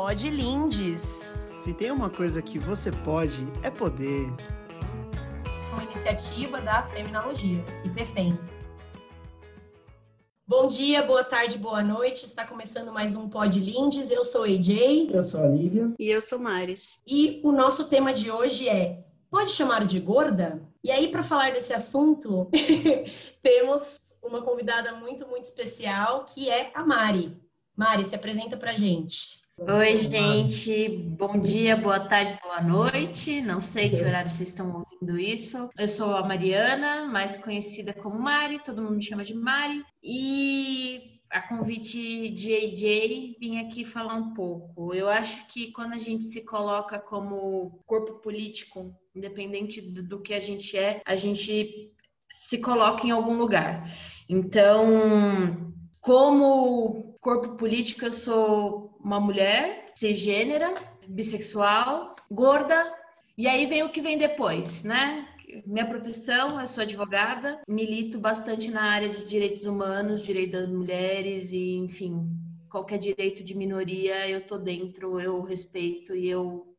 Pode Lindes. Se tem uma coisa que você pode, é poder. Uma iniciativa da Feminologia, IPFEM. Bom dia, boa tarde, boa noite. Está começando mais um Pod Lindes. Eu sou AJ. Eu sou a Lívia. E eu sou Maris. E o nosso tema de hoje é: pode chamar de gorda? E aí, para falar desse assunto, temos uma convidada muito, muito especial, que é a Mari. Mari, se apresenta para gente. Oi, gente. Bom dia, boa tarde, boa noite. Não sei que horário vocês estão ouvindo isso. Eu sou a Mariana, mais conhecida como Mari, todo mundo me chama de Mari. E a convite de AJ, vim aqui falar um pouco. Eu acho que quando a gente se coloca como corpo político, independente do que a gente é, a gente se coloca em algum lugar. Então, como corpo político, eu sou uma mulher cisgênera, bissexual, gorda, e aí vem o que vem depois, né? Minha profissão, eu sou advogada, milito bastante na área de direitos humanos, direito das mulheres e, enfim, qualquer direito de minoria eu tô dentro, eu respeito e eu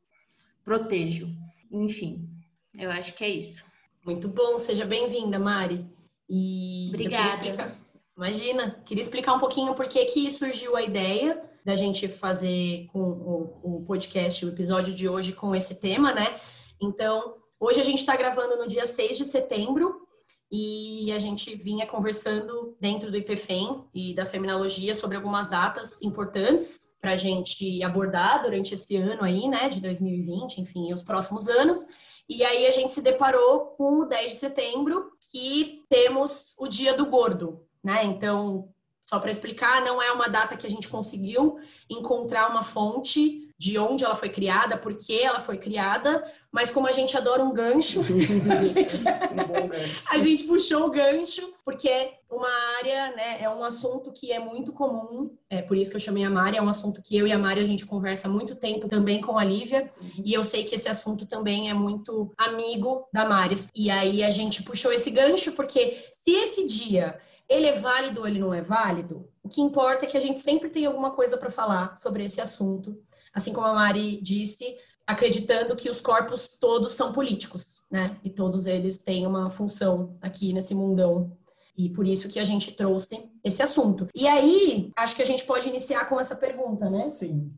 protejo. Enfim, eu acho que é isso. Muito bom, seja bem-vinda, Mari. E Obrigada. Imagina, queria explicar um pouquinho por que que surgiu a ideia da gente fazer com o, o podcast, o episódio de hoje com esse tema, né? Então, hoje a gente está gravando no dia 6 de setembro e a gente vinha conversando dentro do IPFEM e da Feminologia sobre algumas datas importantes para a gente abordar durante esse ano aí, né, de 2020, enfim, os próximos anos. E aí a gente se deparou com o 10 de setembro, que temos o Dia do Gordo, né? Então, só para explicar, não é uma data que a gente conseguiu encontrar uma fonte de onde ela foi criada, por que ela foi criada, mas como a gente adora um gancho, a, gente, a gente puxou o gancho, porque é uma área, né, é um assunto que é muito comum, é por isso que eu chamei a Mari, é um assunto que eu e a Mari a gente conversa há muito tempo também com a Lívia, uhum. e eu sei que esse assunto também é muito amigo da Mari. E aí a gente puxou esse gancho, porque se esse dia ele é válido ou ele não é válido? O que importa é que a gente sempre tem alguma coisa para falar sobre esse assunto. Assim como a Mari disse, acreditando que os corpos todos são políticos, né? E todos eles têm uma função aqui nesse mundão. E por isso que a gente trouxe esse assunto. E aí, acho que a gente pode iniciar com essa pergunta, né? Sim.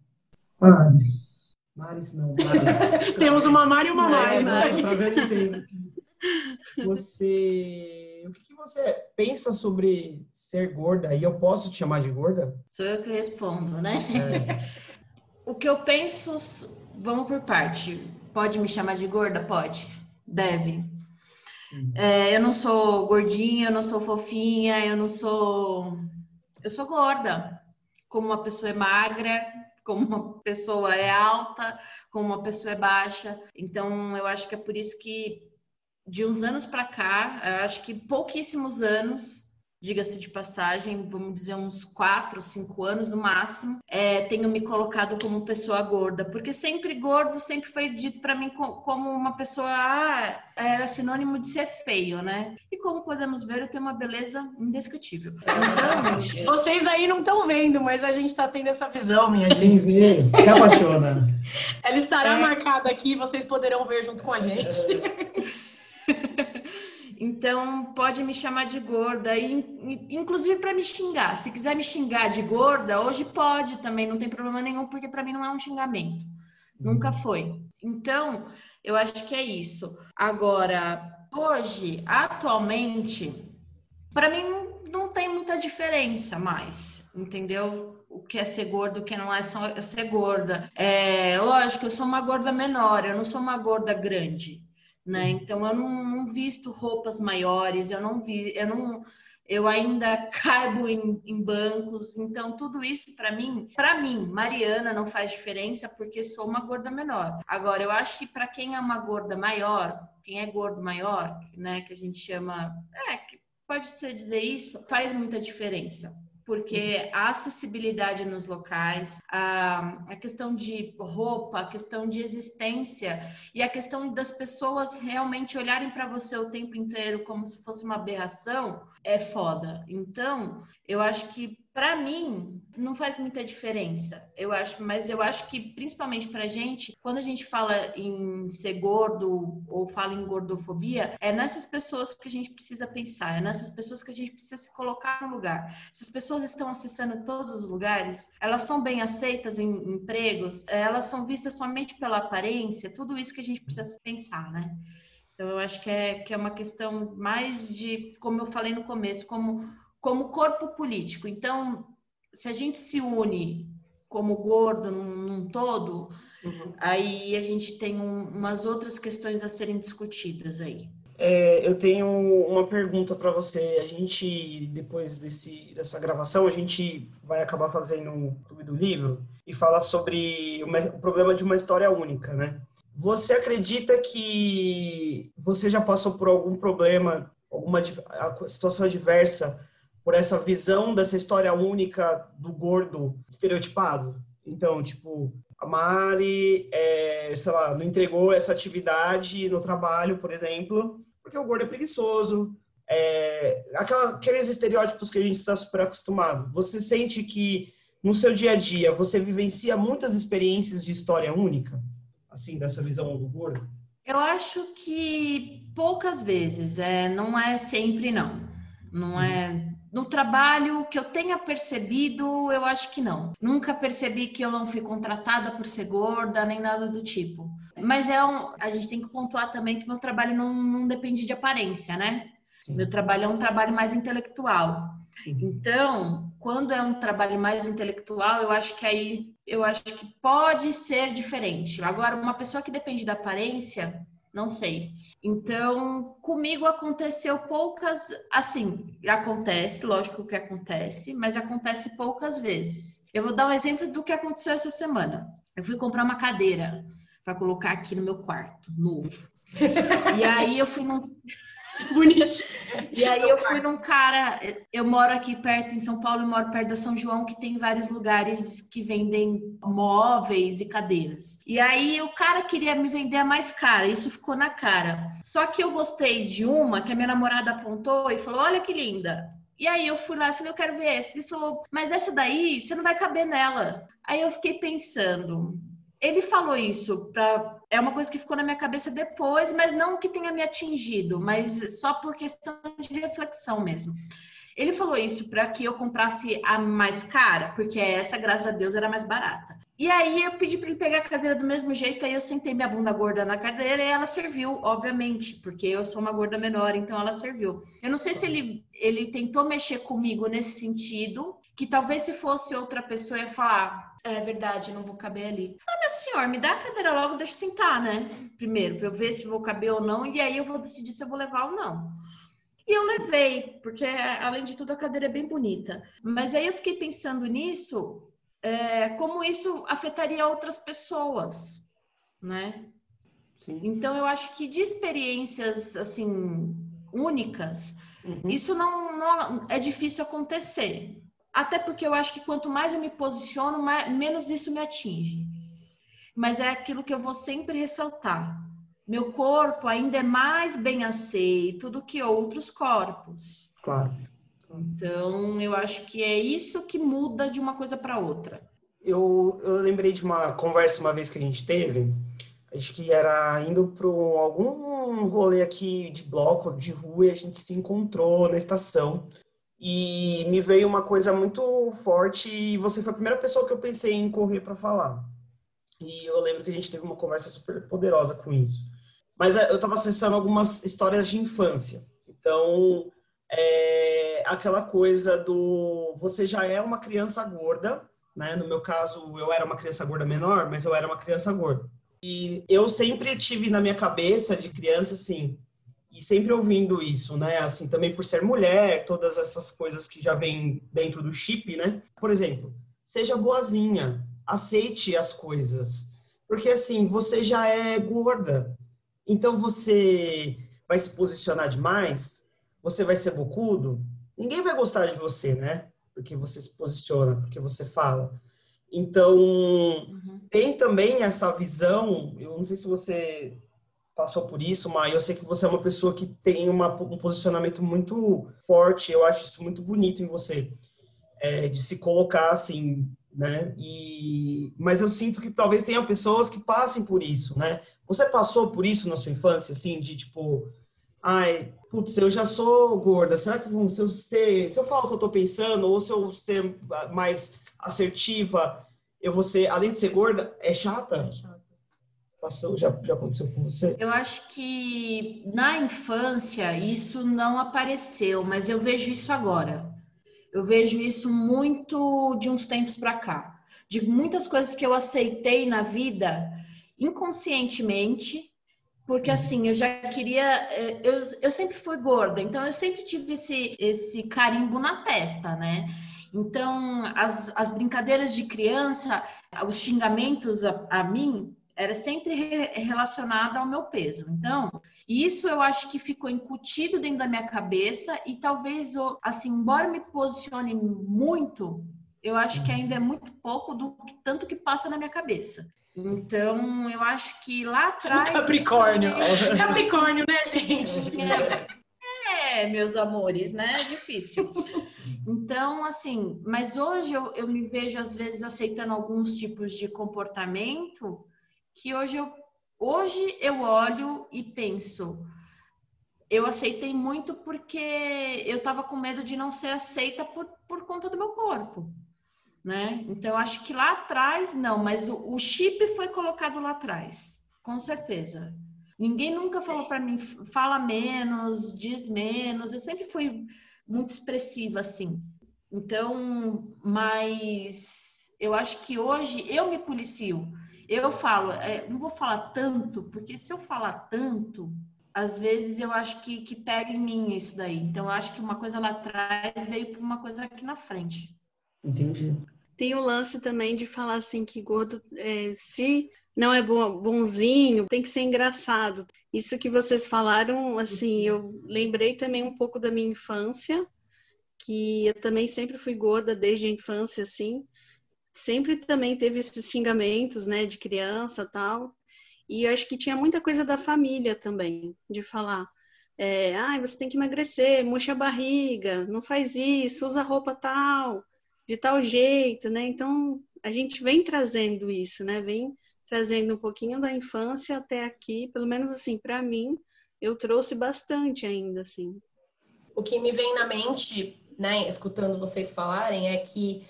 Maris. Maris não, Maris. Temos uma Mari e uma Maris. Tá. O que, que, você pensa sobre ser gorda? E eu posso te chamar de gorda? Sou eu que respondo, né? É. o que eu penso. Vamos por parte. Pode me chamar de gorda? Pode. Deve. É, eu não sou gordinha, eu não sou fofinha, eu não sou. Eu sou gorda. Como uma pessoa é magra, como uma pessoa é alta, como uma pessoa é baixa. Então, eu acho que é por isso que de uns anos para cá, acho que pouquíssimos anos, diga-se de passagem, vamos dizer uns quatro, cinco anos no máximo, é, tenho me colocado como pessoa gorda, porque sempre gordo sempre foi dito para mim como uma pessoa ah, era sinônimo de ser feio, né? E como podemos ver, eu tenho uma beleza indescritível. Então, vocês aí não estão vendo, mas a gente está tendo essa visão, minha gente. Quem vê, se apaixona. Ela estará é... marcada aqui, vocês poderão ver junto com a gente. É. Então, pode me chamar de gorda, e, inclusive para me xingar. Se quiser me xingar de gorda, hoje pode também, não tem problema nenhum, porque para mim não é um xingamento. Nunca uhum. foi. Então, eu acho que é isso. Agora, hoje, atualmente, para mim não tem muita diferença mais, entendeu? O que é ser gordo, o que não é só ser gorda. É, lógico, eu sou uma gorda menor, eu não sou uma gorda grande né? Então eu não, não, visto roupas maiores, eu não vi, eu não, eu ainda caibo em, em bancos, então tudo isso para mim, para mim, Mariana não faz diferença porque sou uma gorda menor. Agora eu acho que para quem é uma gorda maior, quem é gordo maior, né, que a gente chama, é, pode ser dizer isso, faz muita diferença porque a acessibilidade nos locais, a, a questão de roupa, a questão de existência e a questão das pessoas realmente olharem para você o tempo inteiro como se fosse uma aberração é foda. Então, eu acho que para mim, não faz muita diferença, eu acho, mas eu acho que principalmente pra gente, quando a gente fala em ser gordo ou fala em gordofobia, é nessas pessoas que a gente precisa pensar, é nessas pessoas que a gente precisa se colocar no lugar. Se as pessoas estão acessando todos os lugares, elas são bem aceitas em empregos, elas são vistas somente pela aparência, tudo isso que a gente precisa pensar, né? Então, eu acho que é, que é uma questão mais de, como eu falei no começo, como como corpo político. Então, se a gente se une como gordo num, num todo, uhum. aí a gente tem um, umas outras questões a serem discutidas aí. É, eu tenho uma pergunta para você. A gente, depois desse, dessa gravação, a gente vai acabar fazendo um clube do livro e falar sobre uma, o problema de uma história única, né? Você acredita que você já passou por algum problema, alguma situação adversa por essa visão dessa história única do gordo estereotipado. Então, tipo, a Mari, é, sei lá, não entregou essa atividade no trabalho, por exemplo, porque o gordo é preguiçoso. É, aquela, aqueles estereótipos que a gente está super acostumado. Você sente que no seu dia a dia você vivencia muitas experiências de história única, assim, dessa visão do gordo? Eu acho que poucas vezes, é, não é sempre não. Não é no trabalho que eu tenha percebido, eu acho que não. Nunca percebi que eu não fui contratada por ser gorda, nem nada do tipo. Mas é um, a gente tem que pontuar também que meu trabalho não, não depende de aparência, né? Sim. Meu trabalho é um trabalho mais intelectual. Então, quando é um trabalho mais intelectual, eu acho que aí eu acho que pode ser diferente. Agora, uma pessoa que depende da aparência, não sei. Então, comigo aconteceu poucas, assim, acontece, lógico que acontece, mas acontece poucas vezes. Eu vou dar um exemplo do que aconteceu essa semana. Eu fui comprar uma cadeira para colocar aqui no meu quarto, novo. E aí eu fui num Bonito. E aí eu fui num cara, eu moro aqui perto em São Paulo, eu moro perto da São João, que tem vários lugares que vendem móveis e cadeiras. E aí o cara queria me vender a mais cara, isso ficou na cara. Só que eu gostei de uma que a minha namorada apontou e falou: "Olha que linda". E aí eu fui lá e falei, eu quero ver essa. Ele falou, mas essa daí, você não vai caber nela. Aí eu fiquei pensando, ele falou isso para é uma coisa que ficou na minha cabeça depois, mas não que tenha me atingido, mas só por questão de reflexão mesmo. Ele falou isso para que eu comprasse a mais cara, porque essa, graças a Deus, era mais barata. E aí eu pedi para ele pegar a cadeira do mesmo jeito, aí eu sentei minha bunda gorda na cadeira e ela serviu, obviamente, porque eu sou uma gorda menor, então ela serviu. Eu não sei se ele, ele tentou mexer comigo nesse sentido, que talvez se fosse outra pessoa ia falar, é verdade, não vou caber ali. Ah, meu senhor, me dá a cadeira logo, deixa eu sentar, né? Primeiro, para eu ver se vou caber ou não, e aí eu vou decidir se eu vou levar ou não. E eu levei, porque além de tudo a cadeira é bem bonita. Mas aí eu fiquei pensando nisso, é, como isso afetaria outras pessoas, né? Sim. Então eu acho que de experiências assim únicas, uhum. isso não, não é difícil acontecer. Até porque eu acho que quanto mais eu me posiciono, mais, menos isso me atinge. Mas é aquilo que eu vou sempre ressaltar. Meu corpo ainda é mais bem aceito do que outros corpos. Claro. Então, eu acho que é isso que muda de uma coisa para outra. Eu, eu lembrei de uma conversa uma vez que a gente teve, acho que era indo para algum rolê aqui de bloco, de rua, e a gente se encontrou na estação. E me veio uma coisa muito forte e você foi a primeira pessoa que eu pensei em correr para falar. E eu lembro que a gente teve uma conversa super poderosa com isso. Mas é, eu estava acessando algumas histórias de infância. Então, é aquela coisa do você já é uma criança gorda, né? No meu caso, eu era uma criança gorda menor, mas eu era uma criança gorda. E eu sempre tive na minha cabeça de criança assim, e sempre ouvindo isso, né? Assim, também por ser mulher, todas essas coisas que já vêm dentro do chip, né? Por exemplo, seja boazinha, aceite as coisas. Porque assim, você já é gorda. Então você vai se posicionar demais, você vai ser bocudo, ninguém vai gostar de você, né? Porque você se posiciona, porque você fala. Então, uhum. tem também essa visão, eu não sei se você passou por isso, mas eu sei que você é uma pessoa que tem uma, um posicionamento muito forte, eu acho isso muito bonito em você. é, de se colocar assim, né? E, mas eu sinto que talvez tenha pessoas que passem por isso, né? Você passou por isso na sua infância, assim, de tipo, ai, putz, eu já sou gorda, será que se eu, ser, se eu falo o que eu tô pensando, ou se eu ser mais assertiva, eu vou ser, além de ser gorda, é chata? É chata. Passou, já, já aconteceu com você? Eu acho que na infância isso não apareceu, mas eu vejo isso agora. Eu vejo isso muito de uns tempos para cá. De muitas coisas que eu aceitei na vida inconscientemente, porque uhum. assim, eu já queria. Eh, eu, eu sempre fui gorda, então eu sempre tive esse, esse carimbo na testa, né? Então, as, as brincadeiras de criança, os xingamentos a, a mim, era sempre re, relacionada ao meu peso. Então, isso eu acho que ficou incutido dentro da minha cabeça e talvez, assim, embora me posicione muito, eu acho que ainda é muito pouco do tanto que passa na minha cabeça. Então, eu acho que lá atrás. Capricórnio. Capricórnio, né, gente? É, meus amores, né? É difícil. Então, assim, mas hoje eu, eu me vejo, às vezes, aceitando alguns tipos de comportamento que hoje eu, hoje eu olho e penso. Eu aceitei muito porque eu estava com medo de não ser aceita por, por conta do meu corpo né? Então acho que lá atrás não, mas o, o chip foi colocado lá atrás, com certeza. Ninguém nunca falou para mim fala menos, diz menos. Eu sempre fui muito expressiva assim. Então, mas eu acho que hoje eu me policio. Eu falo, é, não vou falar tanto, porque se eu falar tanto, às vezes eu acho que, que pega em mim isso daí. Então, eu acho que uma coisa lá atrás veio para uma coisa aqui na frente. Entendi. Tem o lance também de falar assim que gordo, é, se não é bonzinho, tem que ser engraçado. Isso que vocês falaram, assim, eu lembrei também um pouco da minha infância, que eu também sempre fui gorda desde a infância, assim. Sempre também teve esses xingamentos, né, de criança tal. E acho que tinha muita coisa da família também, de falar. É, você tem que emagrecer, murcha a barriga, não faz isso, usa roupa tal de tal jeito, né? Então a gente vem trazendo isso, né? Vem trazendo um pouquinho da infância até aqui, pelo menos assim, para mim, eu trouxe bastante ainda, assim. O que me vem na mente, né, escutando vocês falarem, é que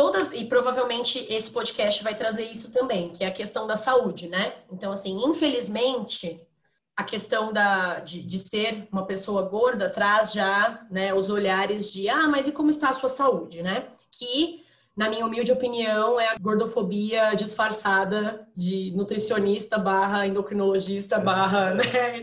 toda e provavelmente esse podcast vai trazer isso também, que é a questão da saúde, né? Então, assim, infelizmente, a questão da, de, de, ser uma pessoa gorda traz já né, os olhares de ah, mas e como está a sua saúde, né? que, na minha humilde opinião, é a gordofobia disfarçada de nutricionista barra endocrinologista barra né,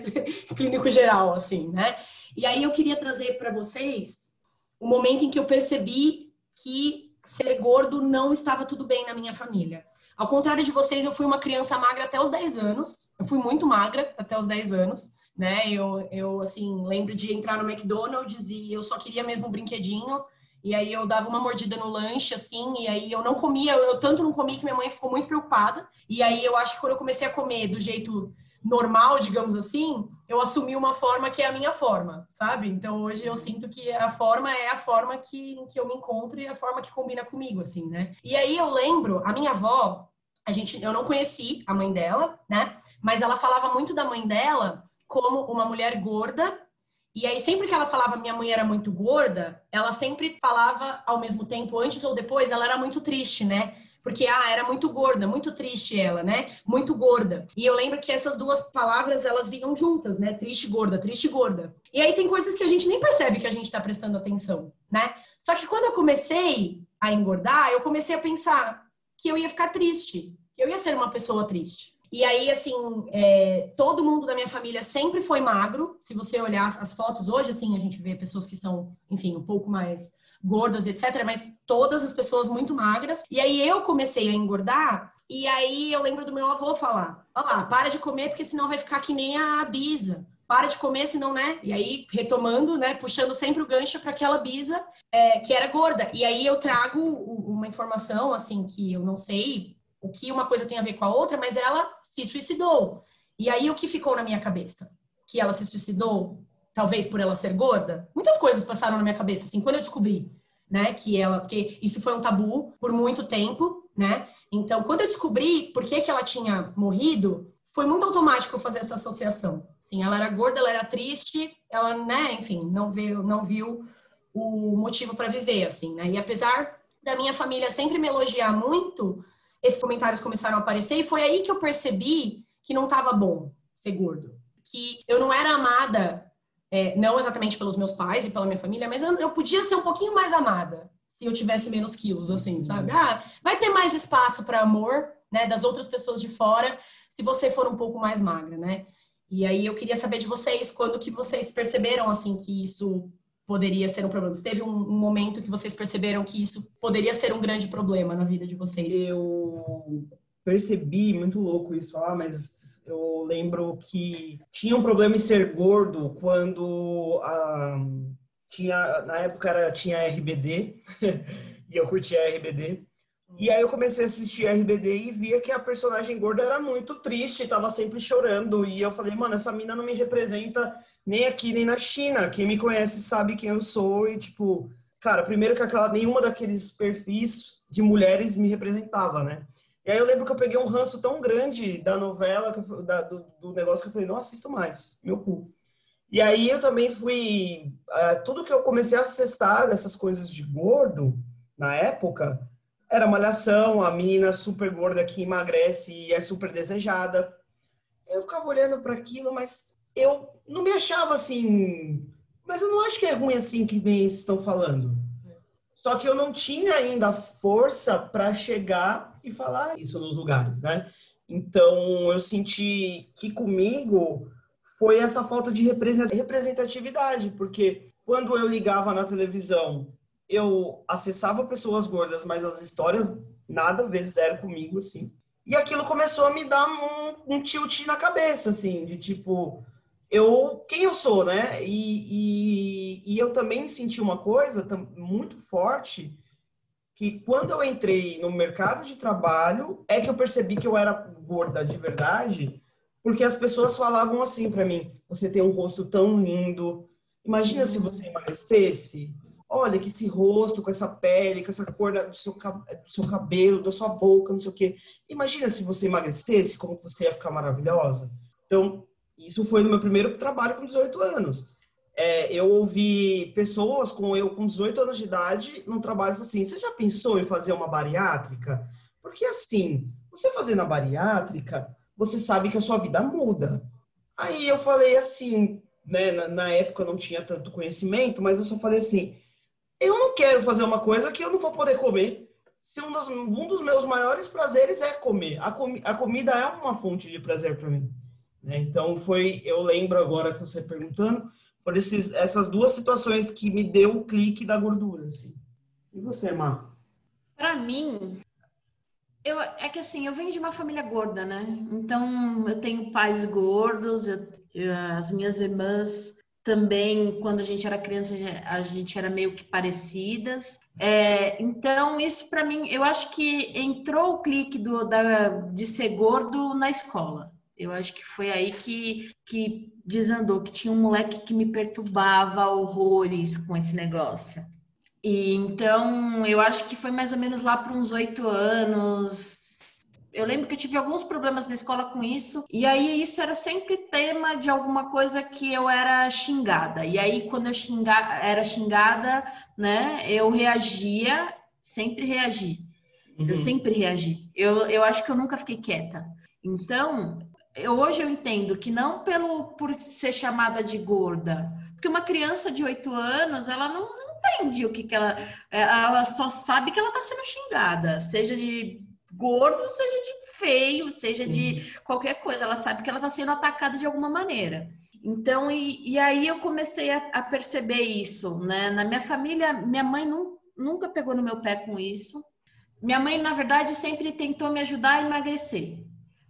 clínico geral, assim, né? E aí eu queria trazer para vocês o momento em que eu percebi que ser gordo não estava tudo bem na minha família. Ao contrário de vocês, eu fui uma criança magra até os 10 anos. Eu fui muito magra até os 10 anos, né? Eu, eu assim, lembro de entrar no McDonald's e eu só queria mesmo um brinquedinho. E aí eu dava uma mordida no lanche, assim, e aí eu não comia, eu tanto não comi que minha mãe ficou muito preocupada. E aí eu acho que quando eu comecei a comer do jeito normal, digamos assim, eu assumi uma forma que é a minha forma, sabe? Então hoje eu sinto que a forma é a forma que, que eu me encontro e a forma que combina comigo, assim, né? E aí eu lembro, a minha avó, a gente, eu não conheci a mãe dela, né? Mas ela falava muito da mãe dela como uma mulher gorda e aí, sempre que ela falava minha mãe era muito gorda, ela sempre falava ao mesmo tempo, antes ou depois, ela era muito triste, né? Porque, ah, era muito gorda, muito triste ela, né? Muito gorda. E eu lembro que essas duas palavras, elas vinham juntas, né? Triste, gorda, triste, gorda. E aí tem coisas que a gente nem percebe que a gente tá prestando atenção, né? Só que quando eu comecei a engordar, eu comecei a pensar que eu ia ficar triste, que eu ia ser uma pessoa triste. E aí, assim, é, todo mundo da minha família sempre foi magro. Se você olhar as fotos hoje, assim, a gente vê pessoas que são, enfim, um pouco mais gordas, etc. Mas todas as pessoas muito magras. E aí eu comecei a engordar. E aí eu lembro do meu avô falar: Olha lá, para de comer, porque senão vai ficar que nem a Bisa. Para de comer, senão, né? E aí, retomando, né? Puxando sempre o gancho para aquela Bisa é, que era gorda. E aí eu trago uma informação, assim, que eu não sei o que uma coisa tem a ver com a outra, mas ela se suicidou. E aí o que ficou na minha cabeça? Que ela se suicidou, talvez por ela ser gorda? Muitas coisas passaram na minha cabeça, assim, quando eu descobri. né? Que ela, porque isso foi um tabu por muito tempo, né? Então, quando eu descobri por que, que ela tinha morrido, foi muito automático eu fazer essa associação. Sim, ela era gorda, ela era triste, ela, né, enfim, não viu, não viu o motivo para viver, assim, né? E apesar da minha família sempre me elogiar muito, esses comentários começaram a aparecer e foi aí que eu percebi que não estava bom ser gordo, que eu não era amada é, não exatamente pelos meus pais e pela minha família, mas eu, eu, podia ser um pouquinho mais amada se eu tivesse menos quilos, assim, sabe? Ah, vai ter mais espaço para amor, né, das outras pessoas de fora, se você for um pouco mais magra, né? E aí eu queria saber de vocês, quando que vocês perceberam, assim, que isso poderia ser um problema? Se teve um, um momento que vocês perceberam que isso poderia ser um grande problema na vida de vocês? Eu percebi, muito louco isso, ah, mas eu lembro que tinha um problema em ser gordo quando ah, tinha na época era tinha RBD e eu curtia RBD e aí eu comecei a assistir RBD e via que a personagem gorda era muito triste, estava sempre chorando. E eu falei mano essa mina não me representa nem aqui nem na China. Quem me conhece sabe quem eu sou. E tipo cara primeiro que aquela nenhuma daqueles perfis de mulheres me representava né e aí eu lembro que eu peguei um ranço tão grande da novela, eu, da, do, do, negócio, que eu falei, não assisto mais, meu cu. E aí eu também fui. Uh, tudo que eu comecei a acessar dessas coisas de gordo, na época, era malhação, a menina super gorda que emagrece e é super desejada. Eu ficava olhando para aquilo, mas eu não me achava assim. Mas eu não acho que é ruim assim que nem estão falando. Só que eu não tinha ainda força para chegar e falar isso nos lugares, né? Então, eu senti que comigo foi essa falta de representatividade, porque quando eu ligava na televisão, eu acessava pessoas gordas, mas as histórias nada a ver, zero comigo, assim. E aquilo começou a me dar um, um tilt na cabeça, assim, de tipo, eu quem eu sou, né? E, e, e eu também senti uma coisa muito forte que quando eu entrei no mercado de trabalho é que eu percebi que eu era gorda de verdade, porque as pessoas falavam assim para mim: você tem um rosto tão lindo. Imagina se você emagrecesse. Olha que esse rosto, com essa pele, com essa cor do seu, do seu cabelo, da sua boca, não sei o quê. Imagina se você emagrecesse, como você ia ficar maravilhosa. Então, isso foi no meu primeiro trabalho com 18 anos é, eu ouvi pessoas com eu com 18 anos de idade no trabalho assim: você já pensou em fazer uma bariátrica? Porque assim, você fazendo a bariátrica, você sabe que a sua vida muda. Aí eu falei assim, né? Na, na época eu não tinha tanto conhecimento, mas eu só falei assim: eu não quero fazer uma coisa que eu não vou poder comer. Se um dos, um dos meus maiores prazeres é comer. A, comi, a comida é uma fonte de prazer para mim. Né? Então foi, eu lembro agora que você perguntando, por esses, essas duas situações que me deu o clique da gordura. Assim. E você, Mar? Para mim, eu, é que assim, eu venho de uma família gorda, né? Então, eu tenho pais gordos, eu, eu, as minhas irmãs também, quando a gente era criança, a gente era meio que parecidas. É, então, isso para mim, eu acho que entrou o clique do, da, de ser gordo na escola. Eu acho que foi aí que, que desandou, que tinha um moleque que me perturbava horrores com esse negócio. E então eu acho que foi mais ou menos lá para uns oito anos. Eu lembro que eu tive alguns problemas na escola com isso, e aí isso era sempre tema de alguma coisa que eu era xingada. E aí, quando eu xinga, era xingada, né, eu reagia, sempre reagi. Uhum. Eu sempre reagi. Eu, eu acho que eu nunca fiquei quieta. Então, hoje eu entendo que não pelo por ser chamada de gorda, porque uma criança de 8 anos, ela não, não entende o que, que ela. Ela só sabe que ela está sendo xingada, seja de gordo, seja de feio, seja Sim. de qualquer coisa. Ela sabe que ela está sendo atacada de alguma maneira. Então, e, e aí eu comecei a, a, perceber isso, né? Na minha família, minha mãe não, nunca pegou no meu pé com isso. Minha mãe, na verdade, sempre tentou me ajudar a emagrecer.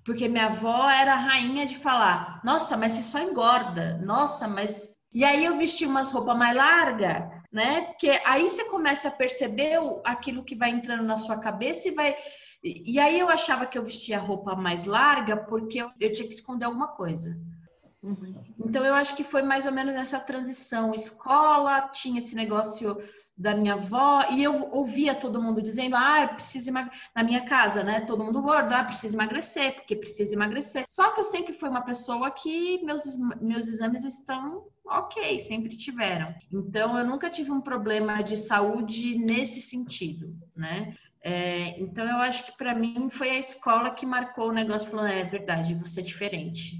Porque minha avó era a rainha de falar: nossa, mas você só engorda, nossa, mas. E aí eu vesti umas roupas mais largas, né? Porque aí você começa a perceber aquilo que vai entrando na sua cabeça e vai. E aí eu achava que eu vestia roupa mais larga porque eu, tinha que esconder alguma coisa. Uhum. Então eu acho que foi mais ou menos essa transição. Escola tinha esse negócio da minha avó e eu ouvia todo mundo dizendo, ah, eu preciso emagrecer. Na minha casa, né? Todo mundo gordo, ah, precisa emagrecer, porque precisa emagrecer. Só que eu sempre fui uma pessoa que meus, meus exames estão ok, sempre tiveram. Então, eu nunca tive um problema de saúde nesse sentido, né? É, então, eu acho que para mim foi a escola que marcou o negócio, falando, é verdade, você é diferente.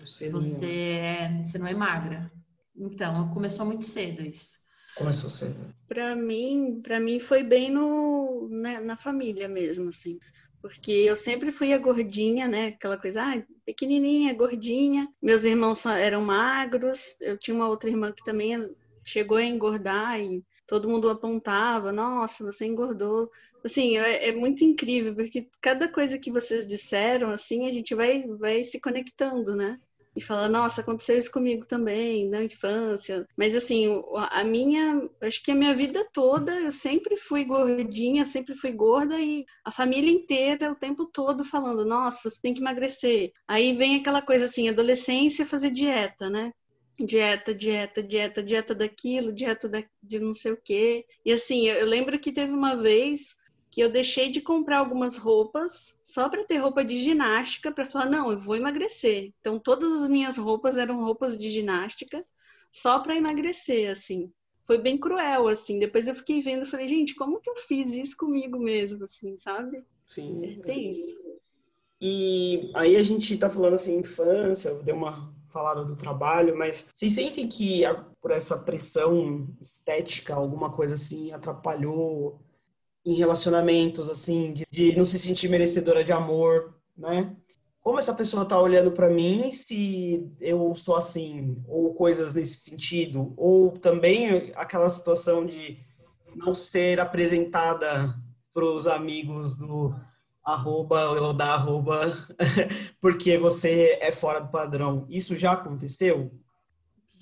Você, você, é, você não é magra. Então, começou muito cedo isso. Começou cedo. Para mim, para mim foi bem no né, na família mesmo, assim. Porque eu sempre fui a gordinha, né? Aquela coisa, ah, pequenininha, gordinha. Meus irmãos eram magros. Eu tinha uma outra irmã que também chegou a engordar e todo mundo apontava, nossa, você engordou. Assim, é, é, muito incrível, porque cada coisa que vocês disseram, assim, a gente vai, vai se conectando, né? E fala, nossa, aconteceu isso comigo também, na infância. Mas assim, a minha, acho que a minha vida toda eu sempre fui gordinha, sempre fui gorda e a família inteira o tempo todo falando, nossa, você tem que emagrecer. Aí vem aquela coisa assim, adolescência fazer dieta, né? dieta, dieta, dieta, dieta daquilo, dieta da, de não sei o quê. E assim, eu, eu lembro que teve uma vez que eu deixei de comprar algumas roupas só para ter roupa de ginástica para falar não, eu vou emagrecer. Então todas as minhas roupas eram roupas de ginástica só para emagrecer, assim. Foi bem cruel, assim. Depois eu fiquei vendo, falei, gente, como que eu fiz isso comigo mesmo, assim, sabe? Sim. É, tem isso. E aí a gente tá falando assim, infância, deu uma falada do trabalho, mas vocês sentem que por essa pressão estética, alguma coisa assim, atrapalhou em relacionamentos, assim, de, de não se sentir merecedora de amor, né? Como essa pessoa tá olhando para mim se eu sou assim, ou coisas nesse sentido, ou também aquela situação de não ser apresentada para os amigos do arroba ou da arroba porque você é fora do padrão. Isso já aconteceu?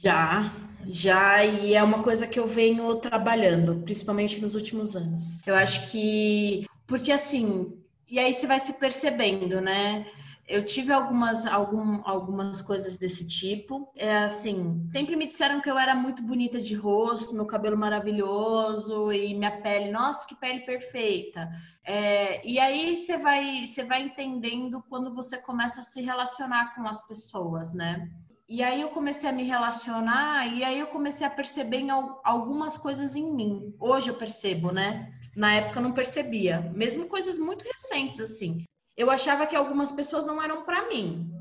Já, já, e é uma coisa que eu venho trabalhando, principalmente nos últimos anos. Eu acho que, porque assim, e aí você vai se percebendo, né? Eu tive algumas, algum, algumas coisas desse tipo. É assim, sempre me disseram que eu era muito bonita de rosto, meu cabelo maravilhoso e minha pele, nossa, que pele perfeita. É, e aí você vai, você vai entendendo quando você começa a se relacionar com as pessoas, né? E aí eu comecei a me relacionar e aí eu comecei a perceber algumas coisas em mim. Hoje eu percebo, né? Na época eu não percebia, mesmo coisas muito recentes assim. Eu achava que algumas pessoas não eram para mim.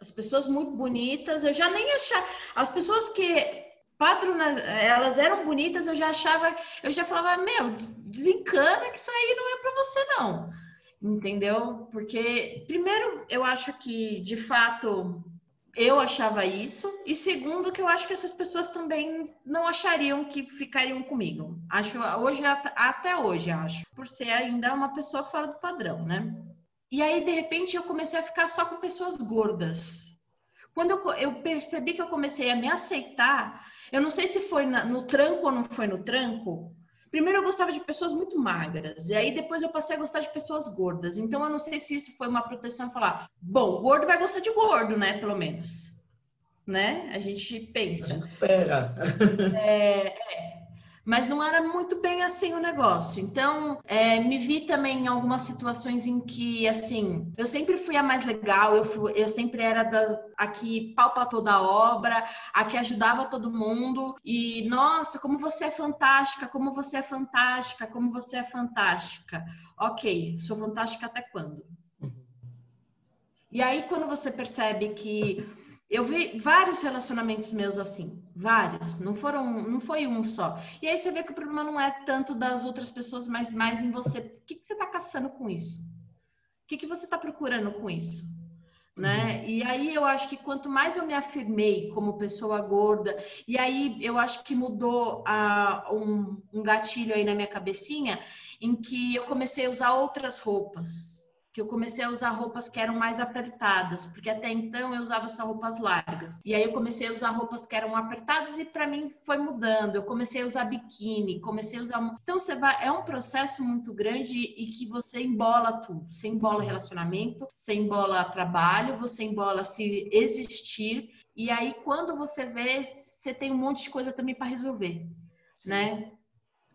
As pessoas muito bonitas, eu já nem achava. As pessoas que patronas, elas eram bonitas, eu já achava, eu já falava, meu, desencana que isso aí não é para você não. Entendeu? Porque primeiro eu acho que de fato eu achava isso. E segundo, que eu acho que essas pessoas também não achariam que ficariam comigo. Acho hoje, até hoje, acho. Por ser ainda uma pessoa fora do padrão, né? E aí, de repente, eu comecei a ficar só com pessoas gordas. Quando eu, eu percebi que eu comecei a me aceitar, eu não sei se foi na, no tranco ou não foi no tranco, Primeiro eu gostava de pessoas muito magras, e aí depois eu passei a gostar de pessoas gordas. Então eu não sei se isso foi uma proteção falar, bom, gordo vai gostar de gordo, né? Pelo menos. Né? A gente pensa. A gente espera. É, é mas não era muito bem assim o negócio. Então, é, me vi também em algumas situações em que, assim, eu sempre fui a mais legal, eu, fui, eu sempre era da, a que palpa toda a obra, a que ajudava todo mundo. E, nossa, como você é fantástica, como você é fantástica, como você é fantástica. Ok, sou fantástica até quando? Uhum. E aí, quando você percebe que eu vi vários relacionamentos meus assim, vários, não foram, não foi um só. E aí você vê que o problema não é tanto das outras pessoas, mas mais em você. O que, que você está caçando com isso? O que, que você está procurando com isso? Né? Uhum. E aí eu acho que quanto mais eu me afirmei como pessoa gorda, e aí eu acho que mudou a, um, um gatilho aí na minha cabecinha, em que eu comecei a usar outras roupas que eu comecei a usar roupas que eram mais apertadas, porque até então eu usava só roupas largas. E aí eu comecei a usar roupas que eram apertadas e para mim foi mudando. Eu comecei a usar biquíni, comecei a usar. Então você vai, é um processo muito grande e que você embola tudo. Você embola relacionamento, você embola trabalho, você embola se existir. E aí quando você vê, você tem um monte de coisa também para resolver, né?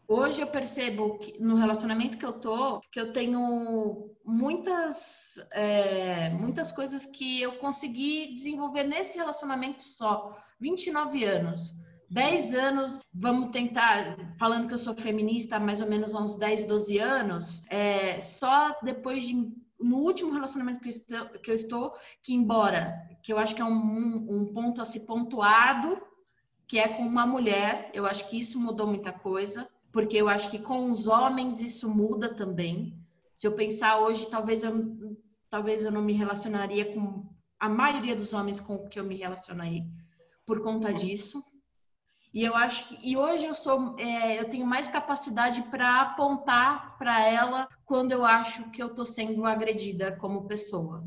Hoje eu percebo que no relacionamento que eu tô, que eu tenho muitas, é, muitas coisas que eu consegui desenvolver nesse relacionamento só. 29 anos. 10 anos, vamos tentar, falando que eu sou feminista há mais ou menos uns 10, 12 anos, é, só depois de, no último relacionamento que eu, estou, que eu estou, que embora, que eu acho que é um, um ponto a ser pontuado, que é com uma mulher, eu acho que isso mudou muita coisa, porque eu acho que com os homens isso muda também. Se eu pensar hoje, talvez eu, talvez eu não me relacionaria com a maioria dos homens com que eu me relacionei por conta disso. E eu acho que e hoje eu sou é, eu tenho mais capacidade para apontar para ela quando eu acho que eu estou sendo agredida como pessoa.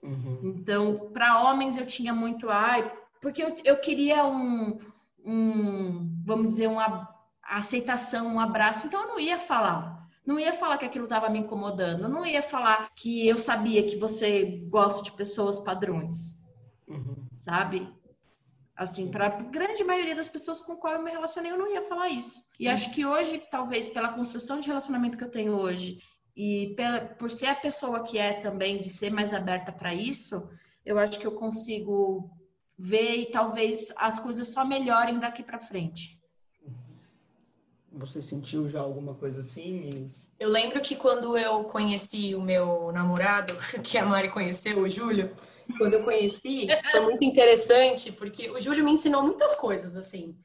Uhum. Então, para homens eu tinha muito ai, porque eu, eu queria um, um vamos dizer uma aceitação, um abraço. Então eu não ia falar. Não ia falar que aquilo estava me incomodando. Não ia falar que eu sabia que você gosta de pessoas padrões. Uhum. Sabe? Assim, para a grande maioria das pessoas com qual eu me relacionei, eu não ia falar isso. E uhum. acho que hoje, talvez pela construção de relacionamento que eu tenho hoje, e pela, por ser a pessoa que é também, de ser mais aberta para isso, eu acho que eu consigo ver e talvez as coisas só melhorem daqui para frente. Você sentiu já alguma coisa assim? Eu lembro que quando eu conheci o meu namorado, que a Mari conheceu, o Júlio, quando eu conheci, foi muito interessante, porque o Júlio me ensinou muitas coisas, assim,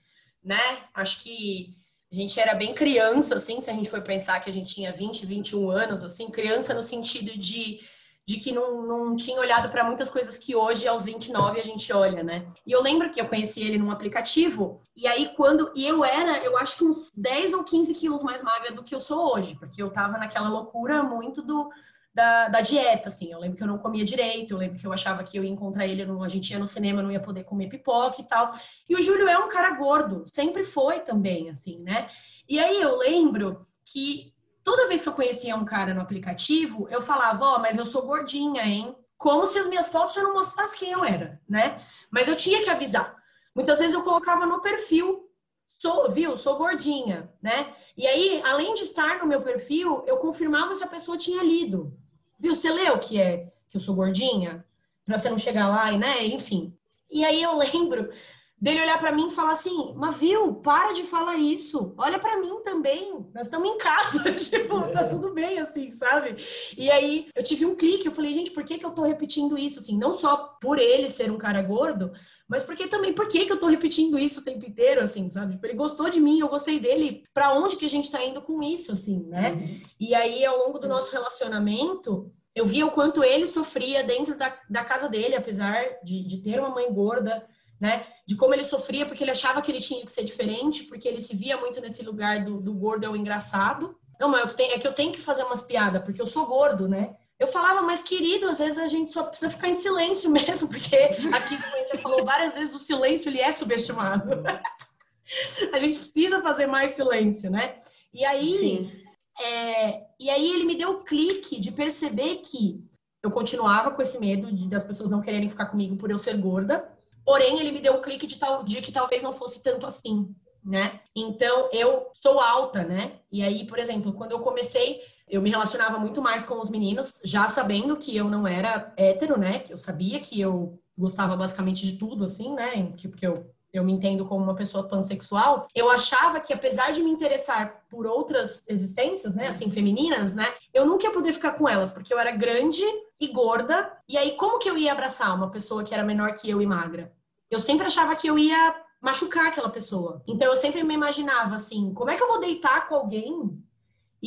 né? Acho que a gente era bem criança, assim, se a gente for pensar que a gente tinha 20, 21 anos, assim, criança no sentido de, de que não, não tinha olhado para muitas coisas que hoje, aos 29, a gente olha, né? E eu lembro que eu conheci ele num aplicativo, e aí quando. E eu era, eu acho que uns 10 ou 15 quilos mais magra do que eu sou hoje, porque eu tava naquela loucura muito do da, da, dieta, assim. Eu lembro que eu não comia direito, eu lembro que eu achava que eu ia encontrar ele, no, a gente ia no cinema, não ia poder comer pipoca e tal. E o Júlio é um cara gordo, sempre foi também, assim, né? E aí eu lembro que toda vez que eu conhecia um cara no aplicativo, eu falava, ó, oh, mas eu sou gordinha, hein? Como se as minhas fotos já não mostrassem quem eu era, né? Mas eu tinha que avisar. Muitas vezes eu colocava no perfil, sou, viu, sou gordinha, né? E aí, além de estar no meu perfil, eu confirmava se a pessoa tinha lido. Viu, você leu que é que eu sou gordinha? Pra você não chegar lá e, né, enfim. E aí eu lembro dele olhar para mim e falar assim: "Mas viu, para de falar isso. Olha para mim também. Nós estamos em casa, tipo, tá é. tudo bem assim, sabe?" E aí eu tive um clique, eu falei: "Gente, por que que eu tô repetindo isso assim? Não só por ele ser um cara gordo, mas porque também por que que eu tô repetindo isso o tempo inteiro assim, sabe? Tipo, ele gostou de mim, eu gostei dele. Para onde que a gente tá indo com isso assim, né? Uhum. E aí ao longo do nosso relacionamento, eu via o quanto ele sofria dentro da, da casa dele, apesar de, de ter uma mãe gorda, né? De como ele sofria porque ele achava que ele tinha que ser diferente, porque ele se via muito nesse lugar do, do gordo é o engraçado. Não, mas tenho, é que eu tenho que fazer umas piadas, porque eu sou gordo, né? Eu falava, mas querido, às vezes a gente só precisa ficar em silêncio mesmo, porque aqui, como a gente já falou várias vezes, o silêncio ele é subestimado. a gente precisa fazer mais silêncio, né? E aí, é, e aí ele me deu o clique de perceber que eu continuava com esse medo de das pessoas não quererem ficar comigo por eu ser gorda, Porém, ele me deu um clique de, tal, de que talvez não fosse tanto assim, né? Então, eu sou alta, né? E aí, por exemplo, quando eu comecei, eu me relacionava muito mais com os meninos, já sabendo que eu não era hétero, né? Que eu sabia que eu gostava basicamente de tudo, assim, né? Que, porque eu eu me entendo como uma pessoa pansexual, eu achava que apesar de me interessar por outras existências, né, assim, femininas, né, eu nunca ia poder ficar com elas, porque eu era grande e gorda, e aí como que eu ia abraçar uma pessoa que era menor que eu e magra? Eu sempre achava que eu ia machucar aquela pessoa. Então eu sempre me imaginava assim, como é que eu vou deitar com alguém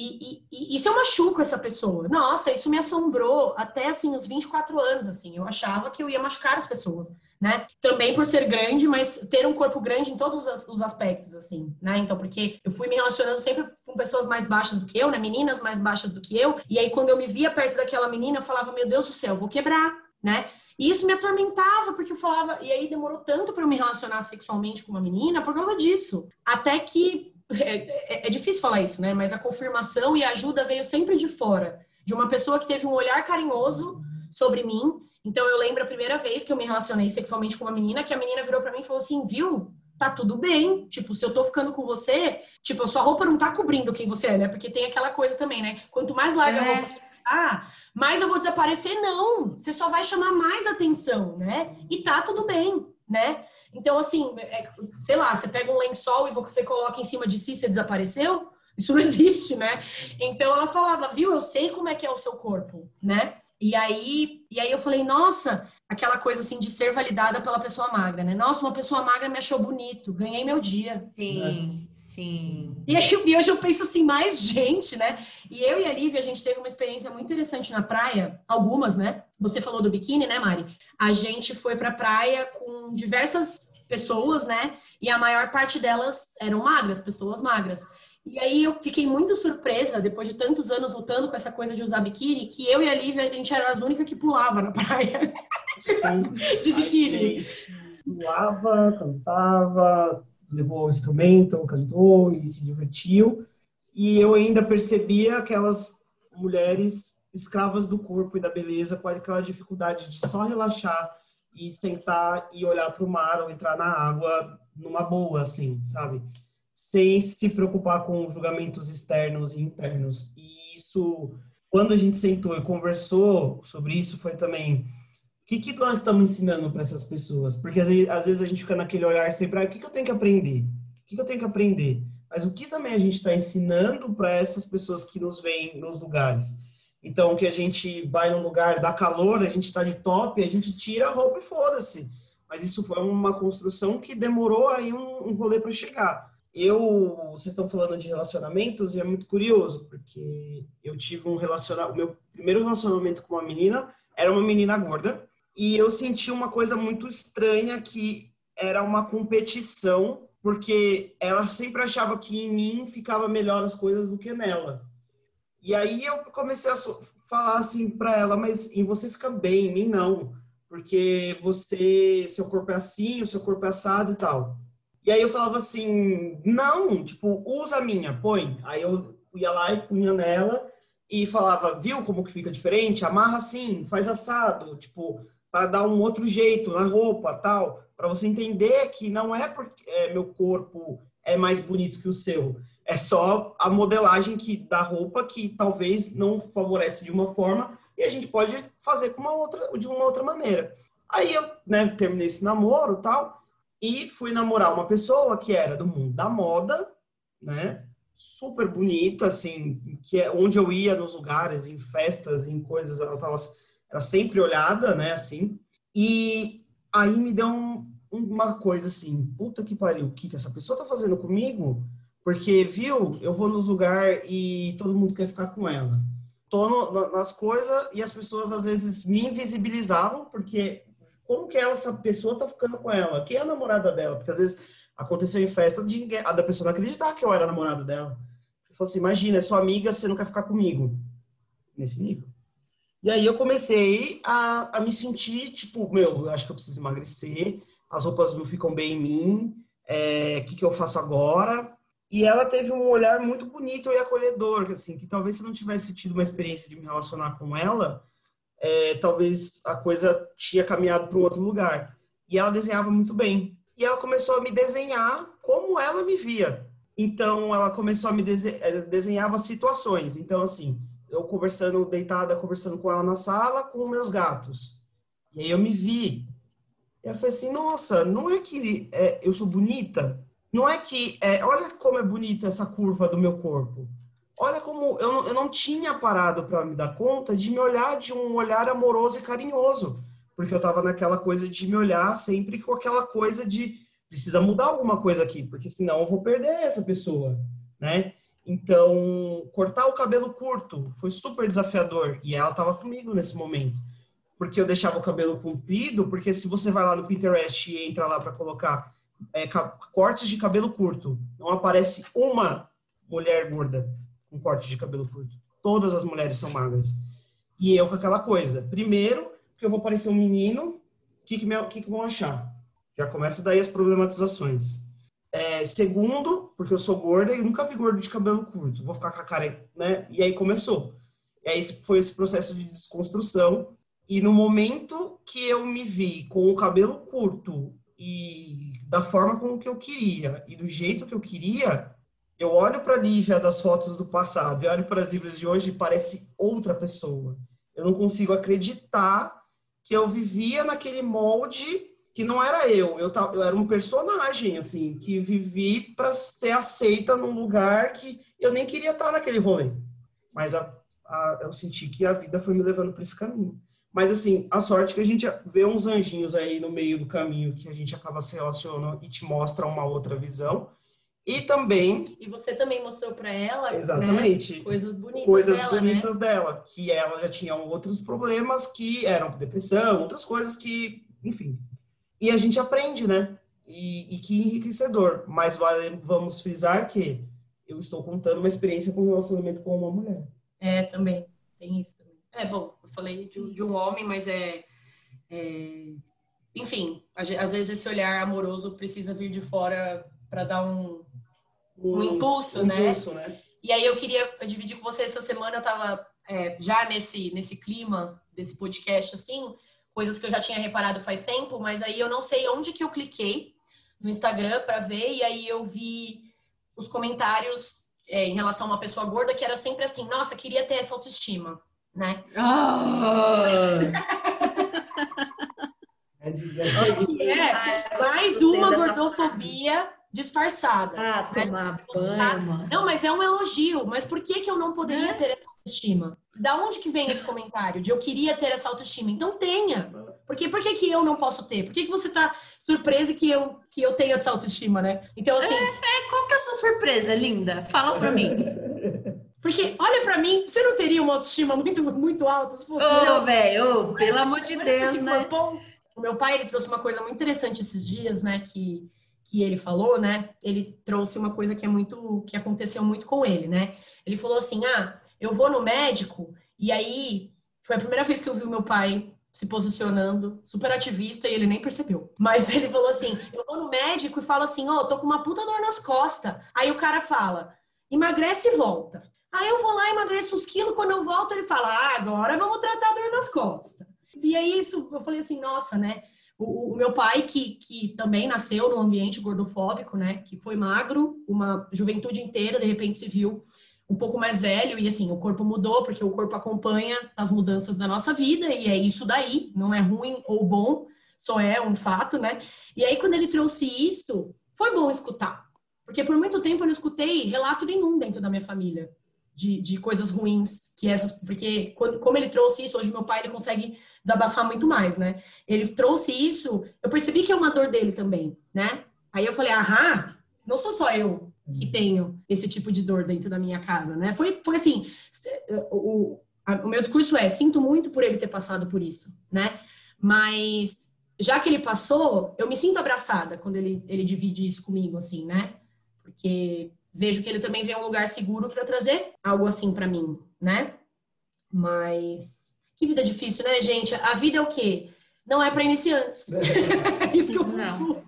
e, e, e, se eu machuco essa pessoa? Nossa, isso me assombrou até assim os 24 anos, assim. Eu achava que eu ia machucar as pessoas, né? Também por ser grande, mas ter um corpo grande em todos os aspectos, assim, né? Então, porque eu fui me relacionando sempre com pessoas mais baixas do que eu, né? Meninas mais baixas do que eu. E aí, quando eu me via perto daquela menina, eu falava, meu Deus do céu, vou quebrar, né? E isso me atormentava, porque eu falava. E aí demorou tanto para eu me relacionar sexualmente com uma menina por causa disso. Até que é, é, é, difícil falar isso, né? Mas a confirmação e a ajuda veio sempre de fora, de uma pessoa que teve um olhar carinhoso sobre mim. Então eu lembro a primeira vez que eu me relacionei sexualmente com uma menina, que a menina virou para mim e falou assim: "Viu? tá tudo bem. Tipo, se eu tô ficando com você, tipo, a sua roupa não tá cobrindo quem você é, né? Porque tem aquela coisa também, né? Quanto mais larga é. a roupa ah, mais eu vou desaparecer, não. Você só vai chamar mais atenção, né? E tá tudo bem, né? Então, assim, é, sei lá, você pega um lençol e você coloca em cima de si, você desapareceu? Isso não existe, né? Então ela falava, viu, eu sei como é que é o seu corpo, né? E aí, e aí eu falei, nossa, aquela coisa assim de ser validada pela pessoa magra, né? Nossa, uma pessoa magra me achou bonito, ganhei meu dia. Sim, né? sim. E, aí, e hoje eu penso assim, mais gente, né? E eu e a Lívia, a gente teve uma experiência muito interessante na praia, algumas, né? Você falou do biquíni, né, Mari? A gente foi pra praia com diversas pessoas, né? E a maior parte delas eram magras, pessoas magras. E aí eu fiquei muito surpresa, depois de tantos anos lutando com essa coisa de usar biquíni, que eu e a Lívia, a gente era as únicas que pulava na praia de, de biquíni. Pulava, cantava, levou o instrumento, cantou e se divertiu. E eu ainda percebia aquelas mulheres escravas do corpo e da beleza com aquela dificuldade de só relaxar e sentar e olhar para o mar ou entrar na água numa boa, assim, sabe? Sem se preocupar com julgamentos externos e internos. E isso, quando a gente sentou e conversou sobre isso, foi também o que, que nós estamos ensinando para essas pessoas? Porque às vezes, às vezes, a gente fica naquele olhar sempre, ah, o que, que eu tenho que aprender? O que, que eu tenho que aprender? Mas o que também a gente está ensinando para essas pessoas que nos veem nos lugares? Então, que a gente vai num lugar, dá calor, a gente está de top, a gente tira a roupa e foda-se. Mas isso foi uma construção que demorou aí um, um rolê para chegar eu, vocês estão falando de relacionamentos e é muito curioso, porque eu tive um relacionamento, o meu primeiro relacionamento com uma menina era uma menina gorda, e eu senti uma coisa muito estranha que era uma competição, porque ela sempre achava que em mim ficava melhor as coisas do que nela. E aí eu comecei a falar assim para ela, mas em você fica bem, em mim não, porque você, seu corpo é assim, o seu corpo é assado e tal. E aí eu falava assim, não, tipo, usa a minha, põe. Aí eu ia lá e punha nela e falava, viu como que fica diferente? Amarra assim, faz assado, tipo, para dar um outro jeito na roupa, tal, para você entender que não é porque é, meu corpo é mais bonito que o seu, é só a modelagem que da roupa que talvez não favorece de uma forma e a gente pode fazer com uma outra, de uma outra maneira. Aí eu, né, terminei esse namoro, tal, e fui namorar uma pessoa que era do mundo da moda, né? Super bonita, assim, que é onde eu ia nos lugares, em festas, em coisas, ela tava era sempre olhada, né, assim. E aí me deu um, uma coisa assim, puta que pariu, o que, que essa pessoa tá fazendo comigo? Porque, viu, eu vou nos lugares e todo mundo quer ficar com ela. Tô no, nas coisas e as pessoas às vezes me invisibilizavam, porque como que essa pessoa tá ficando com ela? Quem é a namorada dela? Porque às vezes aconteceu em festa de a da pessoa não acreditar que eu era namorado dela. Eu falei assim, imagina, é sua amiga, você não quer ficar comigo. Nesse nível. E aí eu comecei a, a me sentir, tipo, meu, eu acho que eu preciso emagrecer, as roupas não ficam bem em mim, é, o que, que eu faço agora? E ela teve um olhar muito bonito e acolhedor, assim, que talvez se não tivesse tido uma experiência de me relacionar com ela, é, talvez a coisa tinha caminhado para um outro lugar. E ela desenhava muito bem. E ela começou a me desenhar como ela me via. Então, ela começou a me desenhar, é, desenhava situações. Então, assim, eu conversando, deitada, conversando com ela na sala, com meus gatos. E aí eu me vi. E eu falei assim, nossa, não é que é, eu sou bonita? Não é que, é, olha como é bonita essa curva do meu corpo olha como eu, eu não tinha parado para me dar conta de me olhar de um olhar amoroso e carinhoso, porque eu estava naquela coisa de me olhar sempre com aquela coisa de precisa mudar alguma coisa aqui, porque senão eu vou perder essa pessoa, né? Então, cortar o cabelo curto foi super desafiador e ela estava comigo nesse momento. Porque eu deixava o cabelo comprido, porque se você vai lá no Pinterest e entra lá para colocar é, cortes de cabelo curto, não aparece uma mulher gorda com corte de cabelo curto. Todas as mulheres são magras. E eu com aquela coisa. Primeiro, que eu vou parecer um menino, o que, que, que, que vão achar? Já começa daí as problematizações. É, segundo, porque eu sou gorda e nunca vi gordo de cabelo curto. Vou ficar com a cara, né? E aí começou. E aí foi esse processo de desconstrução. E no momento que eu me vi com o cabelo curto e da forma como que eu queria e do jeito que eu queria, eu olho para a Lívia das fotos do passado e olho para as Lívias de hoje e parece outra pessoa. Eu não consigo acreditar que eu vivia naquele molde que não era eu, eu, tava, eu era um personagem, assim, que vivi para ser aceita num lugar que eu nem queria estar naquele rolê. Mas a, a, eu senti que a vida foi me levando para esse caminho. Mas, assim, a sorte é que a gente vê uns anjinhos aí no meio do caminho que a gente acaba se relacionando e te mostra uma outra visão. E também. E você também mostrou para ela né, Exatamente. Né, coisas bonitas coisas dela. bonitas né? dela. Que ela já tinha outros problemas que eram depressão, outras coisas que, enfim. E a gente aprende, né? E, e que enriquecedor. Mas vale, vamos frisar que eu estou contando uma experiência com relacionamento com uma mulher. É, também. Tem isso também. É, bom, eu falei de, de um homem, mas é, é... Enfim, às vezes esse olhar amoroso precisa vir de fora para dar um, um, um impulso, um né? Impulso, né? E aí eu queria dividir com você essa semana, eu tava é, já nesse, nesse clima desse podcast, assim, coisas que eu já tinha reparado faz tempo, mas aí eu não sei onde que eu cliquei no Instagram para ver, e aí eu vi os comentários é, em relação a uma pessoa gorda que era sempre assim, nossa, queria ter essa autoestima, né? É de- Que é mais uma gordofobia disfarçada. Ah, né? tomar banho. Não, mas é um elogio. Mas por que, que eu não poderia É. ter essa autoestima? Da onde que vem esse comentário de eu queria ter essa autoestima? Então tenha. Porque por que, que eu não posso ter? Por que, que você tá surpresa que eu, que eu tenho essa autoestima, né? Então, assim, Qual que é a sua surpresa, linda? Fala pra mim. porque olha pra mim, você não teria uma autoestima muito, muito alta se fosse Ô, eu? velho, pelo amor de Deus, né? corpão. O meu pai, ele trouxe uma coisa muito interessante esses dias, né, que, que ele falou, né, ele trouxe uma coisa que é muito, que aconteceu muito com ele, né, ele falou assim, ah, eu vou no médico, e aí, foi a primeira vez que eu vi o meu pai se posicionando, super ativista, e ele nem percebeu. Mas ele falou assim, eu vou no médico e falo assim, ó, tô com uma puta dor nas costas. Aí o cara fala, emagrece e volta. Aí eu vou lá, emagreço uns quilos, quando eu volto ele fala, ah, agora vamos tratar a dor nas costas. E aí isso, eu falei assim, nossa, né? O, o meu pai, que, que também nasceu num ambiente gordofóbico, né? Que foi magro, uma juventude inteira, de repente se viu um pouco mais velho e assim, o corpo mudou, porque o corpo acompanha as mudanças da nossa vida e é isso daí, não é ruim ou bom, só é um fato, né? E aí quando ele trouxe isso, foi bom escutar, porque por muito tempo eu não escutei relato nenhum dentro da minha família de, de coisas ruins que essas, porque quando, como ele trouxe isso, hoje meu pai ele consegue desabafar muito mais, né? Ele trouxe isso, eu percebi que é uma dor dele também, né? Aí eu falei, aham, não sou só eu que tenho esse tipo de dor dentro da minha casa, né? Foi, foi assim, o, a- o meu discurso é, sinto muito por ele ter passado por isso, né? Mas já que ele passou, eu me sinto abraçada quando ele, ele divide isso comigo, assim, né? Porque vejo que ele também vê um lugar seguro para trazer algo assim para mim, né? Mas que vida difícil, né, gente? A vida é o quê? Não é para iniciantes. É isso que eu Não.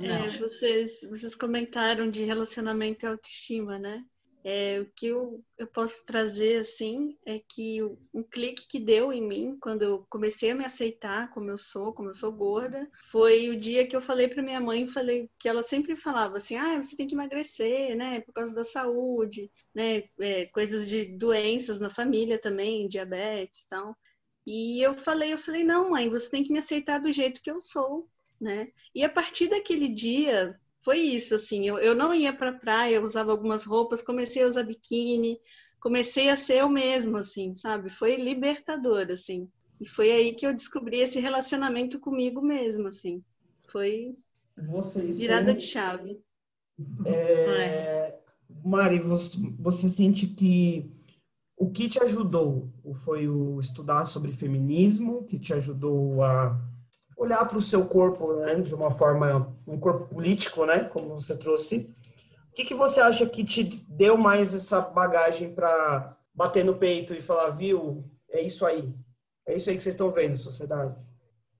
É, vocês, vocês comentaram de relacionamento e autoestima, né? É, o que eu, eu posso trazer, assim, é que um clique que deu em mim, quando eu comecei a me aceitar como eu sou, como eu sou gorda, foi o dia que eu falei para minha mãe, falei que ela sempre falava assim, ah, você tem que emagrecer, né, por causa da saúde, né, é, coisas de doenças na família também, diabetes e tal. E eu falei, eu falei, não, mãe, você tem que me aceitar do jeito que eu sou, né? E a partir daquele dia, foi isso, assim, eu, eu não ia pra praia, eu usava algumas roupas, comecei a usar biquíni, comecei a ser eu mesma, assim, sabe? Foi libertador, assim. E foi aí que eu descobri esse relacionamento comigo mesma, assim. Foi Vocês virada são- de chave. É, Mari, você, você sente que o que te ajudou foi o estudar sobre feminismo, que te ajudou a olhar para o seu corpo né, de uma forma, um corpo político, né, como você trouxe. O que, que você acha que te deu mais essa bagagem para bater no peito e falar, viu, é isso aí, é isso aí que vocês estão vendo, sociedade?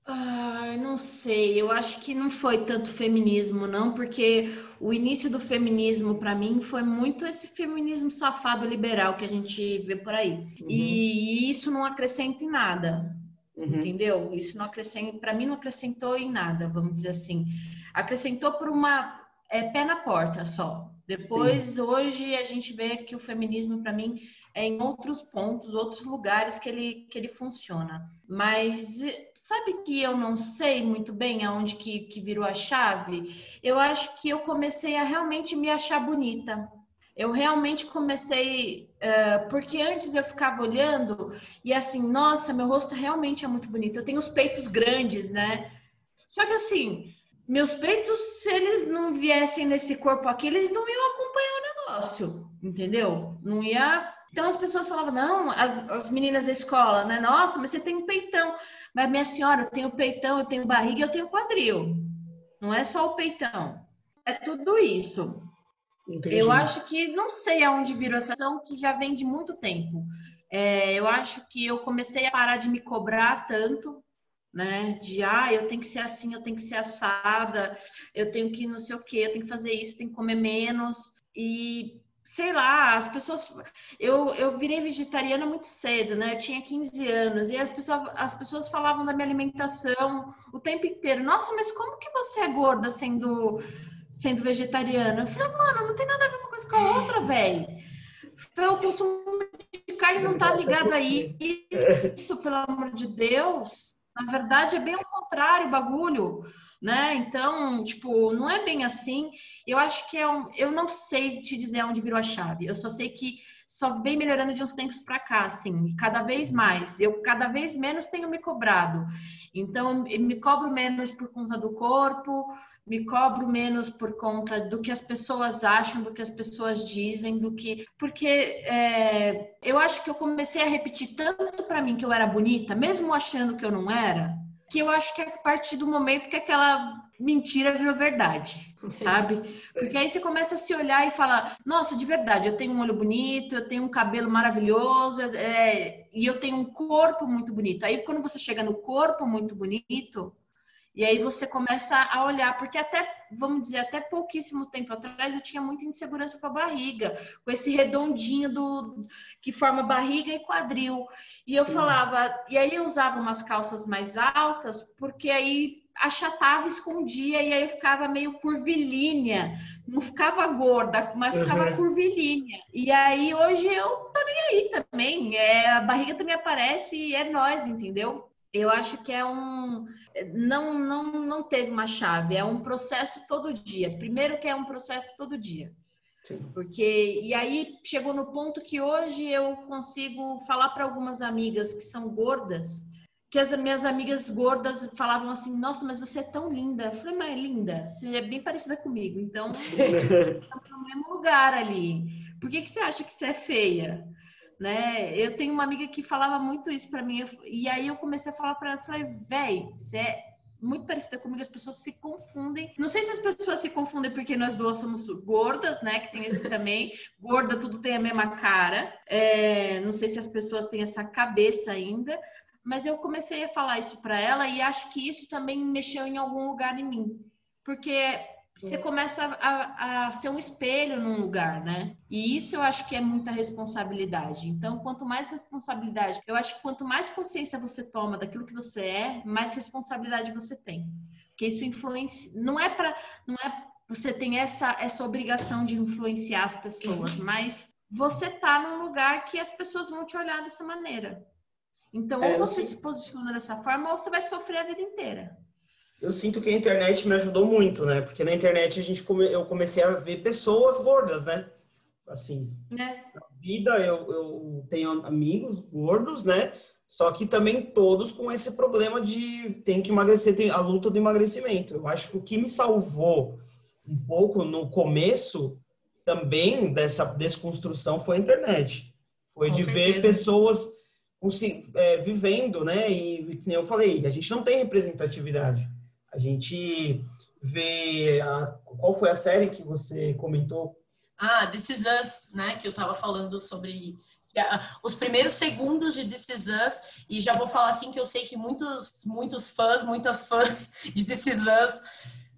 Ai, não sei. Eu acho que não foi tanto feminismo, não, porque o início do feminismo, para mim, foi muito esse feminismo safado liberal que a gente vê por aí. E isso não acrescenta em nada, Uhum. entendeu? Isso não acrescenta, para mim, não acrescentou em nada, vamos dizer assim. acrescentou por uma é, pé na porta só. Depois, Sim. hoje, a gente vê que o feminismo, para mim, é em outros pontos, outros lugares que ele, que ele funciona. Mas sabe que eu não sei muito bem aonde que, que virou a chave? Eu acho que eu comecei a realmente me achar bonita. Eu realmente comecei, uh, porque antes eu ficava olhando e assim, nossa, meu rosto realmente é muito bonito. Eu tenho os peitos grandes, né? Só que assim, meus peitos, se eles não viessem nesse corpo aqui, eles não iam acompanhar o negócio, entendeu? Não ia. Então as pessoas falavam, não, as, as meninas da escola, né? Nossa, mas você tem um peitão. Mas minha senhora, eu tenho peitão, eu tenho barriga, eu tenho quadril. Não é só o peitão. É tudo isso. Entendi. Eu acho que não sei aonde virou essa ação que já vem de muito tempo. É, eu acho que eu comecei a parar de me cobrar tanto né? De ah, eu tenho que ser assim, eu tenho que ser assada, eu tenho que não sei o que, eu tenho que fazer isso, tenho que comer menos. E sei lá, as pessoas. Eu, eu virei vegetariana muito cedo, né? Eu tinha 15 anos, e as pessoas, as pessoas falavam da minha alimentação o tempo inteiro. Nossa, mas como que você é gorda sendo, sendo vegetariana? Eu falei, mano, não tem nada a ver uma coisa com a outra, velho. O consumo de carne não tá ligado aí. Isso, pelo amor de Deus na verdade, é bem o contrário o bagulho, né? Então, tipo, não é bem assim. Eu acho que é um. Eu não sei te dizer onde virou a chave. Eu só sei que só vem melhorando de uns tempos para cá, assim, cada vez mais. Eu cada vez menos tenho me cobrado. Então, eu me cobro menos por conta do corpo, me cobro menos por conta do que as pessoas acham, do que as pessoas dizem, do que. Porque é, eu acho que eu comecei a repetir tanto para mim que eu era bonita, mesmo achando que eu não era, que eu acho que é a partir do momento que aquela mentira virou verdade, sabe? Porque aí você começa a se olhar e falar: nossa, de verdade, eu tenho um olho bonito, eu tenho um cabelo maravilhoso, é, e eu tenho um corpo muito bonito. Aí quando você chega no corpo muito bonito e aí você começa a olhar, porque até, vamos dizer, até pouquíssimo tempo atrás eu tinha muita insegurança com a barriga, com esse redondinho do que forma barriga e quadril. E eu falava, e aí eu usava umas calças mais altas, porque aí achatava, escondia, e aí eu ficava meio curvilínea. Não ficava gorda, mas ficava uhum. curvilínea. E aí hoje eu tô nem aí também. É, a barriga também aparece e é nós, entendeu? Eu acho que é um não não não teve uma chave, é um processo todo dia. Primeiro que é um processo todo dia. Sim. Porque e aí chegou no ponto que hoje eu consigo falar para algumas amigas que são gordas, que as minhas amigas gordas falavam assim: "Nossa, mas você é tão linda". Eu falei: "Mas linda, você é bem parecida comigo". Então, estamos no mesmo lugar ali. Por que que você acha que você é feia? Né? Eu tenho uma amiga que falava muito isso para mim, e aí eu comecei a falar para ela, falei, véi, você é muito parecida comigo, as pessoas se confundem. Não sei se as pessoas se confundem porque nós duas somos gordas, né? Que tem esse também. Gorda, tudo tem a mesma cara. É, não sei se as pessoas têm essa cabeça ainda. Mas eu comecei a falar isso para ela e acho que isso também mexeu em algum lugar em mim. Porque você começa a, a, ser um espelho num lugar, né? E isso eu acho que é muita responsabilidade. Então, quanto mais responsabilidade, eu acho que quanto mais consciência você toma daquilo que você é, mais responsabilidade você tem. Porque isso influencia. Não é para. Não é. Você tem essa, essa obrigação de influenciar as pessoas, mas você tá num lugar que as pessoas vão te olhar dessa maneira. Então, é, ou você se posiciona dessa forma, ou você vai sofrer a vida inteira eu sinto que a internet me ajudou muito, né? Porque na internet a gente come, eu comecei a ver pessoas gordas, né? Assim, é. na vida eu, eu tenho amigos gordos, né? Só que também todos com esse problema de tem que emagrecer, tem a luta do emagrecimento. Eu acho que o que me salvou um pouco no começo também dessa desconstrução foi a internet. Foi com de certeza. ver pessoas é, vivendo, né? E, como eu falei, a gente não tem representatividade. A gente vê. A, qual foi a série que você comentou? Ah, This Is Us, né? Que eu estava falando sobre os primeiros segundos de This Is Us, e já vou falar assim que eu sei que muitos, muitos fãs, muitas fãs de This Is Us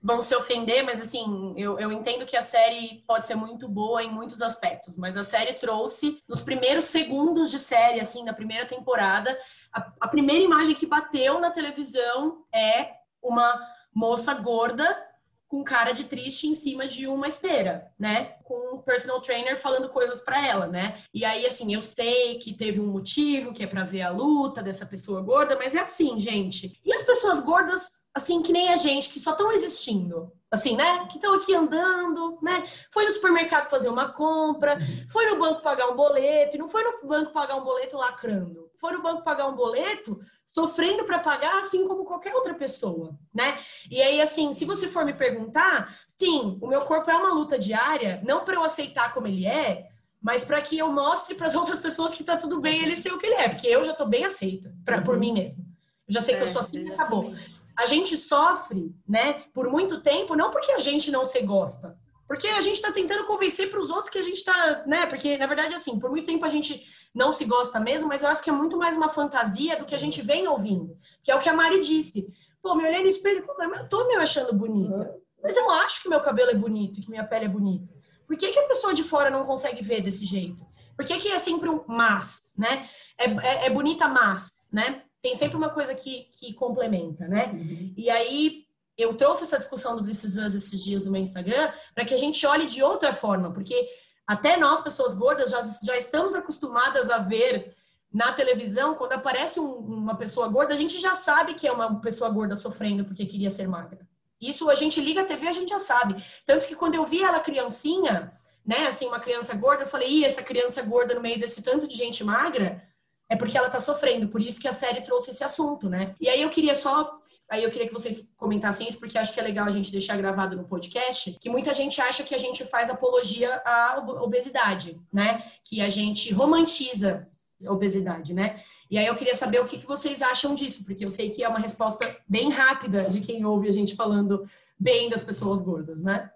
vão se ofender, mas assim, eu, eu entendo que a série pode ser muito boa em muitos aspectos, mas a série trouxe, nos primeiros segundos de série, assim, na primeira temporada, a, a primeira imagem que bateu na televisão é uma moça gorda com cara de triste em cima de uma esteira, né? Com um personal trainer falando coisas para ela, né? E aí, assim, eu sei que teve um motivo, que é para ver a luta dessa pessoa gorda, mas é assim, gente. E as pessoas gordas assim, que nem a gente, que só estão existindo, assim, né? Que estão aqui andando, né? Foi no supermercado fazer uma compra, foi no banco pagar um boleto, e não foi no banco pagar um boleto lacrando. Foi no banco pagar um boleto sofrendo para pagar, assim como qualquer outra pessoa, né? E aí, assim, se você for me perguntar, sim, o meu corpo é uma luta diária, não para eu aceitar como ele é, mas para que eu mostre para as outras pessoas que tá tudo bem ele ser o que ele é, porque eu já tô bem aceita pra, por mim mesmo. Eu já sei é, que eu sou assim e acabou a gente sofre, né, por muito tempo, não porque a gente não se gosta, porque a gente está tentando convencer para os outros que a gente está, né? Porque na verdade assim, por muito tempo a gente não se gosta mesmo, mas eu acho que é muito mais uma fantasia do que a gente vem ouvindo, que é o que a Mari disse. Pô, me olhei no espelho, pô, mas eu tô me achando bonita, mas eu acho que meu cabelo é bonito, que minha pele é bonita. Por que, que a pessoa de fora não consegue ver desse jeito? Por que, que é sempre um mas, né? É, é, é bonita, mas, né? tem sempre uma coisa que, que complementa, né? Uhum. E aí eu trouxe essa discussão do Us esses dias no meu Instagram para que a gente olhe de outra forma, porque até nós, pessoas gordas, já, já estamos acostumadas a ver na televisão, quando aparece um, uma pessoa gorda, a gente já sabe que é uma pessoa gorda sofrendo porque queria ser magra. Isso a gente liga a TV, a gente já sabe. Tanto que quando eu vi ela criancinha, né, assim, uma criança gorda, eu falei, ih, essa criança gorda no meio desse tanto de gente magra, é porque ela tá sofrendo. Por isso que a série trouxe esse assunto, né? E aí eu queria só Aí eu queria que vocês comentassem isso, porque acho que é legal a gente deixar gravado no podcast, que muita gente acha que a gente faz apologia à obesidade, né? Que a gente romantiza a obesidade, né? E aí eu queria saber o que, que vocês acham disso, porque eu sei que é uma resposta bem rápida de quem ouve a gente falando bem das pessoas gordas, né?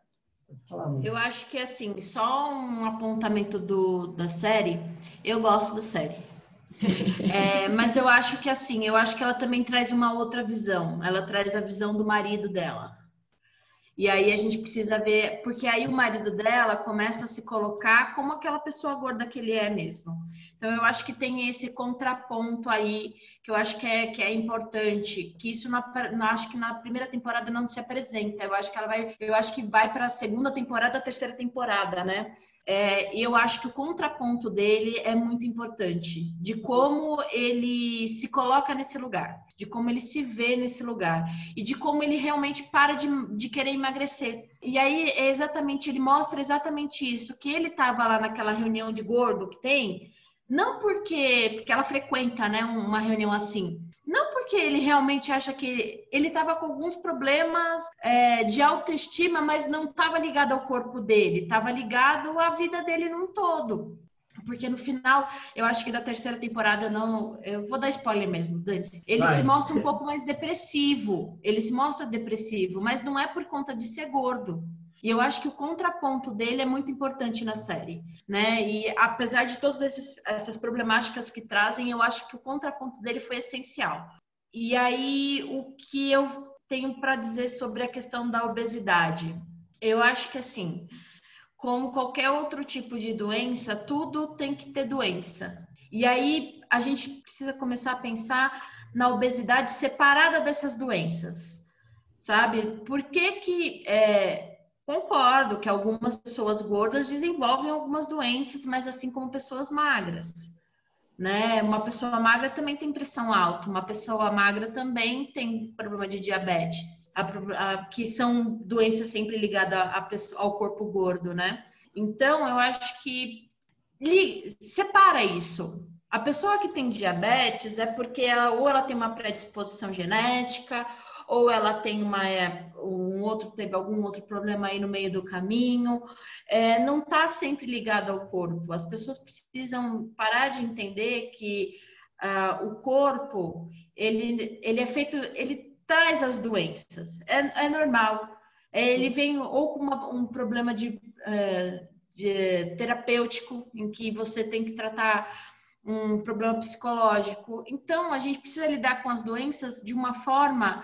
Eu acho que, assim, só um apontamento do, da série, eu gosto da série. É, mas eu acho que assim, eu acho que ela também traz uma outra visão. Ela traz a visão do marido dela. E aí a gente precisa ver, porque aí o marido dela começa a se colocar como aquela pessoa gorda que ele é mesmo. Então eu acho que tem esse contraponto aí que eu acho que é, que é importante, que isso na, acho que na primeira temporada não se apresenta. Eu acho que ela vai, eu acho que vai para a segunda temporada, terceira temporada, né? É, eu acho que o contraponto dele é muito importante, de como ele se coloca nesse lugar, de como ele se vê nesse lugar e de como ele realmente para de, de querer emagrecer. E aí é exatamente, ele mostra exatamente isso, que ele estava lá naquela reunião de gordo que tem, não porque, porque ela frequenta né, uma reunião assim, não porque ele realmente acha que ele estava com alguns problemas é, de autoestima, mas não estava ligado ao corpo dele, estava ligado à vida dele num todo. Porque no final, eu acho que da terceira temporada, não. Eu vou dar spoiler mesmo, Dante. Ele Vai. se mostra um pouco mais depressivo. Ele se mostra depressivo, mas não é por conta de ser gordo. E eu acho que o contraponto dele é muito importante na série, né? E apesar de todas essas problemáticas que trazem, eu acho que o contraponto dele foi essencial. E aí, o que eu tenho para dizer sobre a questão da obesidade? Eu acho que assim, como qualquer outro tipo de doença, tudo tem que ter doença. E aí a gente precisa começar a pensar na obesidade separada dessas doenças, sabe? Por que que é, Concordo que algumas pessoas gordas desenvolvem algumas doenças, mas assim como pessoas magras. Né? Uma pessoa magra também tem pressão alta, uma pessoa magra também tem problema de diabetes, a, a, que são doenças sempre ligadas a, ao corpo gordo, né? Então, eu acho que li, separa isso. A pessoa que tem diabetes é porque ela ou ela tem uma predisposição genética, ou ela tem uma, é, um outro, teve algum outro problema aí no meio do caminho, é, não está sempre ligado ao corpo. As pessoas precisam parar de entender que uh, o corpo, ele, ele é feito, ele traz as doenças, é, é normal. Ele vem ou com uma, um problema de, uh, de terapêutico, em que você tem que tratar um problema psicológico. Então, a gente precisa lidar com as doenças de uma forma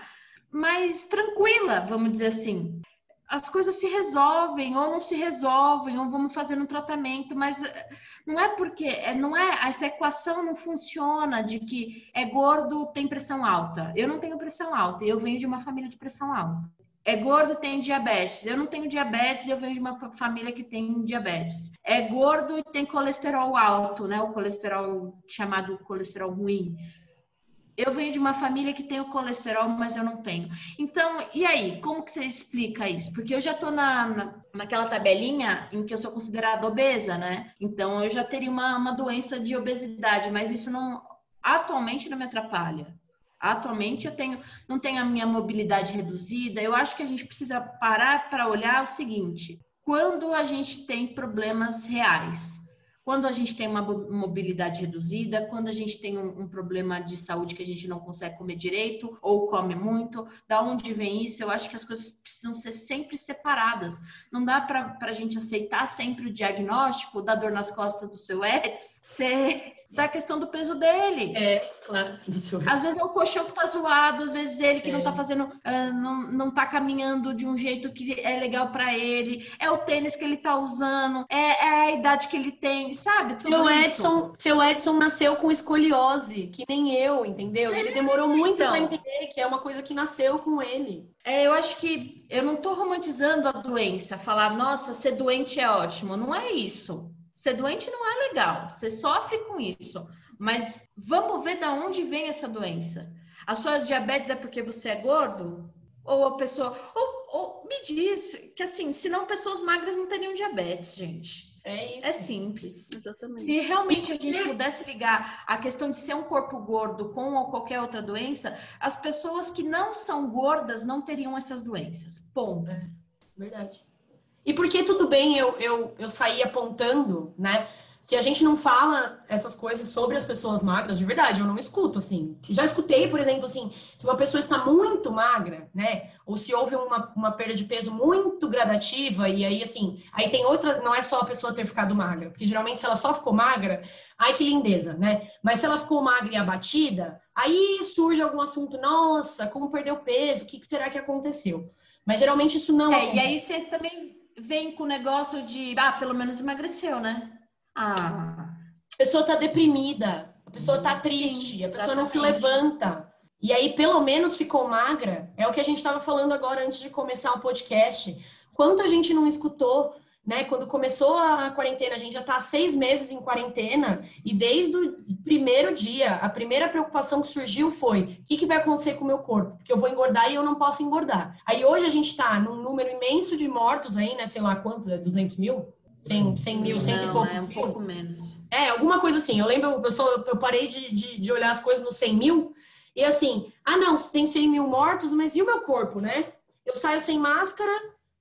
mais tranquila, vamos dizer assim. As coisas se resolvem ou não se resolvem, ou vamos fazendo um tratamento, mas eh, não é porque é, não é essa equação não funciona de que é gordo tem pressão alta. Eu não tenho pressão alta, eu venho de uma família de pressão alta. É gordo tem diabetes. Eu não tenho diabetes, eu venho de uma família que tem diabetes. É gordo tem colesterol alto, né? O colesterol chamado colesterol ruim. Eu venho de uma família que tem o colesterol, mas eu não tenho. Então, e aí? Como que você explica isso? Porque eu já tô na, na, naquela tabelinha em que eu sou considerada obesa, né? Então, eu já teria uma, uma doença de obesidade, mas isso não atualmente não me atrapalha. Atualmente eu tenho, não tenho a minha mobilidade reduzida. Eu acho que a gente precisa parar para olhar o seguinte: quando a gente tem problemas reais, quando a gente tem uma mobilidade reduzida, quando a gente tem um, um, problema de saúde que a gente não consegue comer direito ou come muito, da onde vem isso? Eu acho que as coisas precisam ser sempre separadas. Não dá para a gente aceitar sempre o diagnóstico da dor nas costas do seu ex, ser da questão do peso dele. É, claro, do seu ex. Às vezes é o colchão que tá zoado, às vezes ele que é. não tá fazendo, uh, não, não tá caminhando de um jeito que é legal para ele, é o tênis que ele tá usando, é, é a idade que ele tem sabe? seu Edson, seu Edson nasceu com escoliose, que nem eu, entendeu? ele demorou muito então, para entender que é uma coisa que nasceu com ele. É, eu acho que eu não tô romantizando a doença, falar, nossa, ser doente é ótimo. Não é isso. Ser doente não é legal. Você sofre com isso. Mas vamos ver de onde vem essa doença. A sua diabetes é porque você é gordo? Ou a pessoa. Ou, ou me diz que assim, senão pessoas magras não teriam diabetes, gente. É isso. É simples. Exatamente. Se realmente a gente pudesse ligar a questão de ser um corpo gordo com ou qualquer outra doença, as pessoas que não são gordas não teriam essas doenças. Ponto. É, verdade. E porque tudo bem eu, eu, eu sair apontando, né? Se a gente não fala essas coisas sobre as pessoas magras, de verdade, eu não escuto, assim. Já escutei, por exemplo, assim, se uma pessoa está muito magra, né? Ou se houve uma, uma perda de peso muito gradativa, e aí, assim, aí tem outra, não é só a pessoa ter ficado magra, porque geralmente se ela só ficou magra, ai que lindeza, né? Mas se ela ficou magra e abatida, aí surge algum assunto, nossa, como perdeu peso, o que, que será que aconteceu? Mas geralmente isso não. É, e aí você também vem com o negócio de, ah, pelo menos emagreceu, né? Ah, a pessoa está deprimida, a pessoa está triste, Sim, a pessoa não se levanta. E aí, pelo menos, ficou magra. É o que a gente estava falando agora antes de começar o podcast. Quanto a gente não escutou, né? Quando começou a quarentena, a gente já está seis meses em quarentena, e desde o primeiro dia, a primeira preocupação que surgiu foi: o que, que vai acontecer com o meu corpo? Porque eu vou engordar e eu não posso engordar. Aí hoje a gente está num número imenso de mortos aí, né? Sei lá quanto, 200 mil? 100, 100 mil, 100 e poucos é um mil. pouco menos. É, alguma coisa assim. Eu lembro, eu, só, eu parei de, de, de, olhar as coisas no 100 mil e assim, ah não, tem 100 mil mortos, mas e o meu corpo, né? Eu saio sem máscara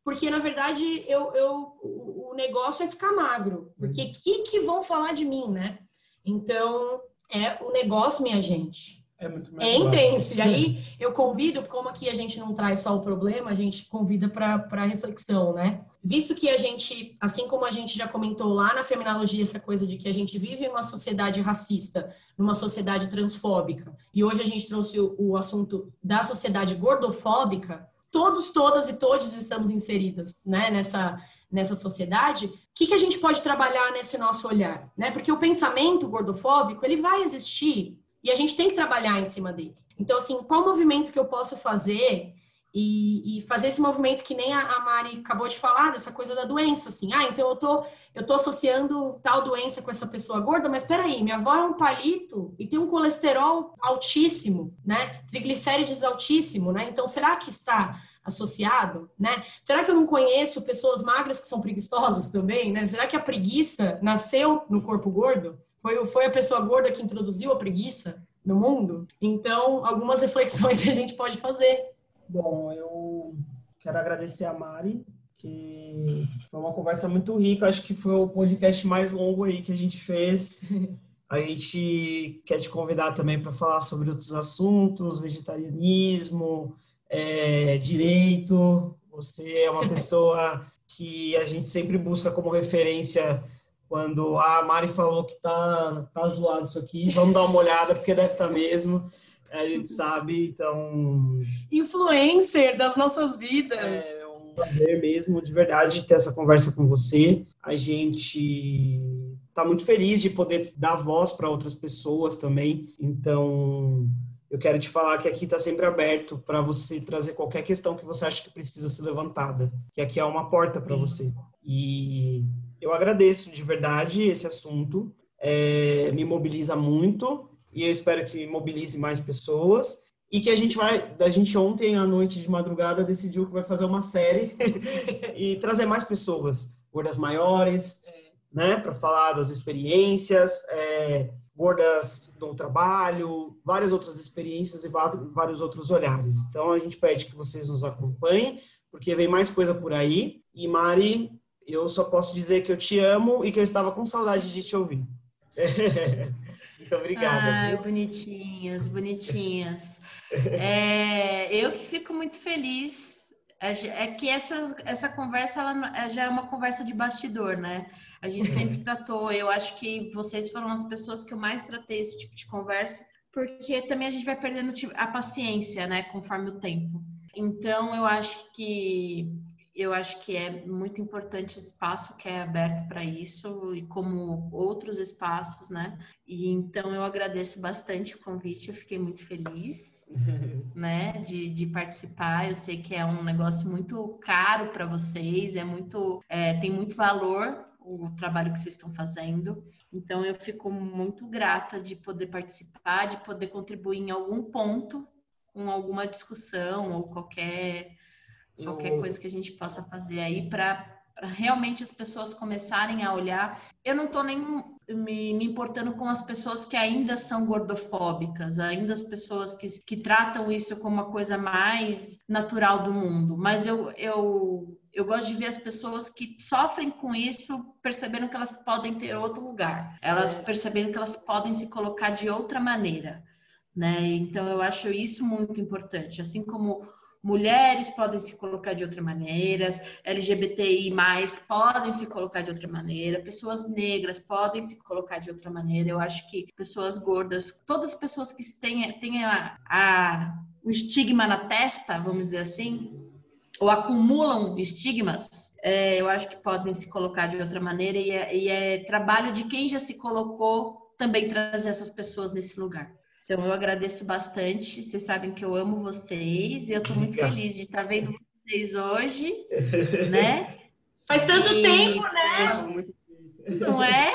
porque, na verdade, eu, eu, o negócio é ficar magro. Porque o uhum. que, que vão falar de mim, né? Então, é o negócio, minha gente. É muito É intenso. E aí eu convido, como aqui a gente não traz só o problema, a gente convida para reflexão, né? Visto que a gente, assim como a gente já comentou lá na feminologia, essa coisa de que a gente vive em uma sociedade racista, numa sociedade transfóbica, e hoje a gente trouxe o, o assunto da sociedade gordofóbica, todos, todas e todos estamos inseridas né, nessa, nessa sociedade, o que, que a gente pode trabalhar nesse nosso olhar? Né? Porque o pensamento gordofóbico, ele vai existir e a gente tem que trabalhar em cima dele. Então, assim, qual movimento que eu posso fazer e, e fazer esse movimento que nem a, Mari acabou de falar, dessa coisa da doença, assim, ah, então eu tô, eu tô associando tal doença com essa pessoa gorda, mas peraí, minha avó é um palito e tem um colesterol altíssimo, né? Triglicérides altíssimo, né? Então, será que está associado, né? Será que eu não conheço pessoas magras que são preguiçosas também, né? Será que a preguiça nasceu no corpo gordo? Foi, foi a pessoa gorda que introduziu a preguiça no mundo? Então, algumas reflexões a gente pode fazer. Bom, eu quero agradecer a Mari, que foi uma conversa muito rica. Acho que foi o podcast mais longo aí que a gente fez. A gente quer te convidar também para falar sobre outros assuntos, vegetarianismo, é, direito. Você é uma pessoa que a gente sempre busca como referência quando a Mari falou que tá, tá zoado isso aqui, vamos dar uma olhada, porque deve estar tá mesmo. A gente sabe, então. Influencer das nossas vidas. É um prazer mesmo, de verdade, ter essa conversa com você. A gente tá muito feliz de poder dar voz para outras pessoas também. Então, eu quero te falar que aqui está sempre aberto para você trazer qualquer questão que você acha que precisa ser levantada, que aqui é uma porta para você. E eu agradeço de verdade esse assunto, é, me mobiliza muito e eu espero que mobilize mais pessoas e que a gente vai, a gente ontem à noite de madrugada decidiu que vai fazer uma série e trazer mais pessoas, gordas maiores, né, para falar das experiências, é, gordas do trabalho, várias outras experiências e vários outros olhares. Então a gente pede que vocês nos acompanhem, porque vem mais coisa por aí. E Mari, eu só posso dizer que eu te amo e que eu estava com saudade de te ouvir. Muito obrigada. Ai, bonitinhas, bonitinhas. É, eu que fico muito feliz. É, é que essa, essa conversa ela já é uma conversa de bastidor, né? A gente sempre tratou. Eu acho que vocês foram as pessoas que eu mais tratei esse tipo de conversa, porque também a gente vai perdendo a paciência, né, conforme o tempo. Então, eu acho que eu acho que é muito importante o espaço que é aberto para isso e como outros espaços, né? E então eu agradeço bastante o convite, eu fiquei muito feliz, né, de, de participar. Eu sei que é um negócio muito caro para vocês, é muito, é, tem muito valor o trabalho que vocês estão fazendo. Então eu fico muito grata de poder participar, de poder contribuir em algum ponto com alguma discussão ou qualquer eu... qualquer coisa que a gente possa fazer aí para realmente as pessoas começarem a olhar. Eu não estou nem me, me, importando com as pessoas que ainda são gordofóbicas, ainda as pessoas que, que tratam isso como uma coisa mais natural do mundo, mas eu, eu, eu gosto de ver as pessoas que sofrem com isso percebendo que elas podem ter outro lugar, elas é. percebendo que elas podem se colocar de outra maneira. Né? Então, eu acho isso muito importante. Assim como mulheres podem se colocar de outra maneira, LGBTI podem se colocar de outra maneira, pessoas negras podem se colocar de outra maneira. Eu acho que pessoas gordas, todas as pessoas que têm, têm a, a, o estigma na testa, vamos dizer assim, ou acumulam estigmas, é, eu acho que podem se colocar de outra maneira e é, e é trabalho de quem já se colocou também trazer essas pessoas nesse lugar. Então, eu agradeço bastante. Vocês sabem que eu amo vocês e eu estou muito feliz de estar vendo vocês hoje, né? Faz tanto e... tempo, né? Não é?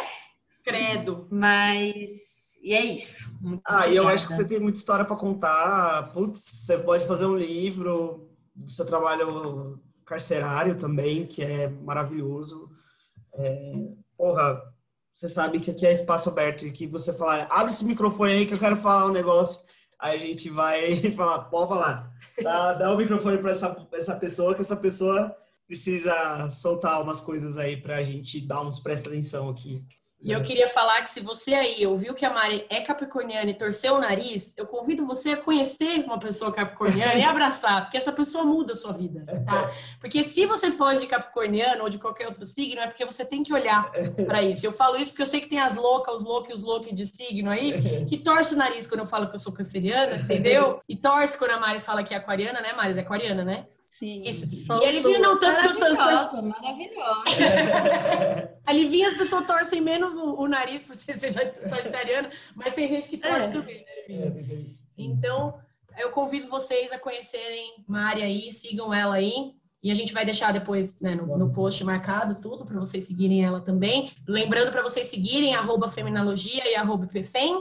Credo. Mas. E é isso. Muito ah, e eu acho que você tem muita história para contar. Putz, você pode fazer um livro do seu trabalho carcerário também, que é maravilhoso. É... Porra, você sabe que aqui é espaço aberto e que você fala, abre esse microfone aí que eu quero falar um negócio. Aí a gente vai falar, pode falar. Dá, dá o microfone para essa, essa pessoa, que essa pessoa precisa soltar umas coisas aí para a gente dar uns presta atenção aqui. E eu queria falar que se você aí ouviu que a Mari é capricorniana e torceu o nariz, eu convido você a conhecer uma pessoa capricorniana e abraçar, porque essa pessoa muda a sua vida, tá? Porque se você for de capricorniano ou de qualquer outro signo, é porque você tem que olhar para isso. Eu falo isso porque eu sei que tem as loucas, os loucos e os loucos de signo aí, que torce o nariz quando eu falo que eu sou canceriana, entendeu? E torce quando a Mari fala que é aquariana, né, Mari? É aquariana, né? Sim. Isso. E alivia não tanto que as pessoas. Maravilhosa. alivia as pessoas torcem menos o, o nariz por ser sagitariano, mas tem gente que torce é. também, né, é, Então, eu convido vocês a conhecerem Mari aí, sigam ela aí. E a gente vai deixar depois né, no, no, post marcado tudo para vocês seguirem ela também. Lembrando para vocês seguirem arroba Feminologia e arroba Pefem.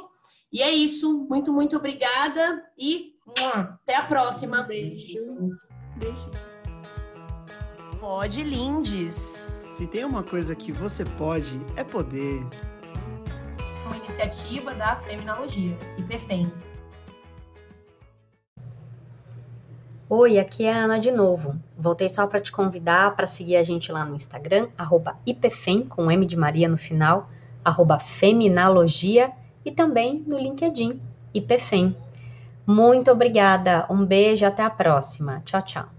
E é isso. Muito, muito obrigada e até a próxima. Beijo. Beijo. Pode Lindes. Se tem uma coisa que você pode, é poder. Uma iniciativa da Feminologia, IPFEM. Oi, aqui é a Ana de novo. Voltei só para te convidar para seguir a gente lá no Instagram, IPFEM, com M de Maria no final, Feminalogia, e também no LinkedIn, IPFEM. Muito obrigada, um beijo, até a próxima. Tchau, tchau.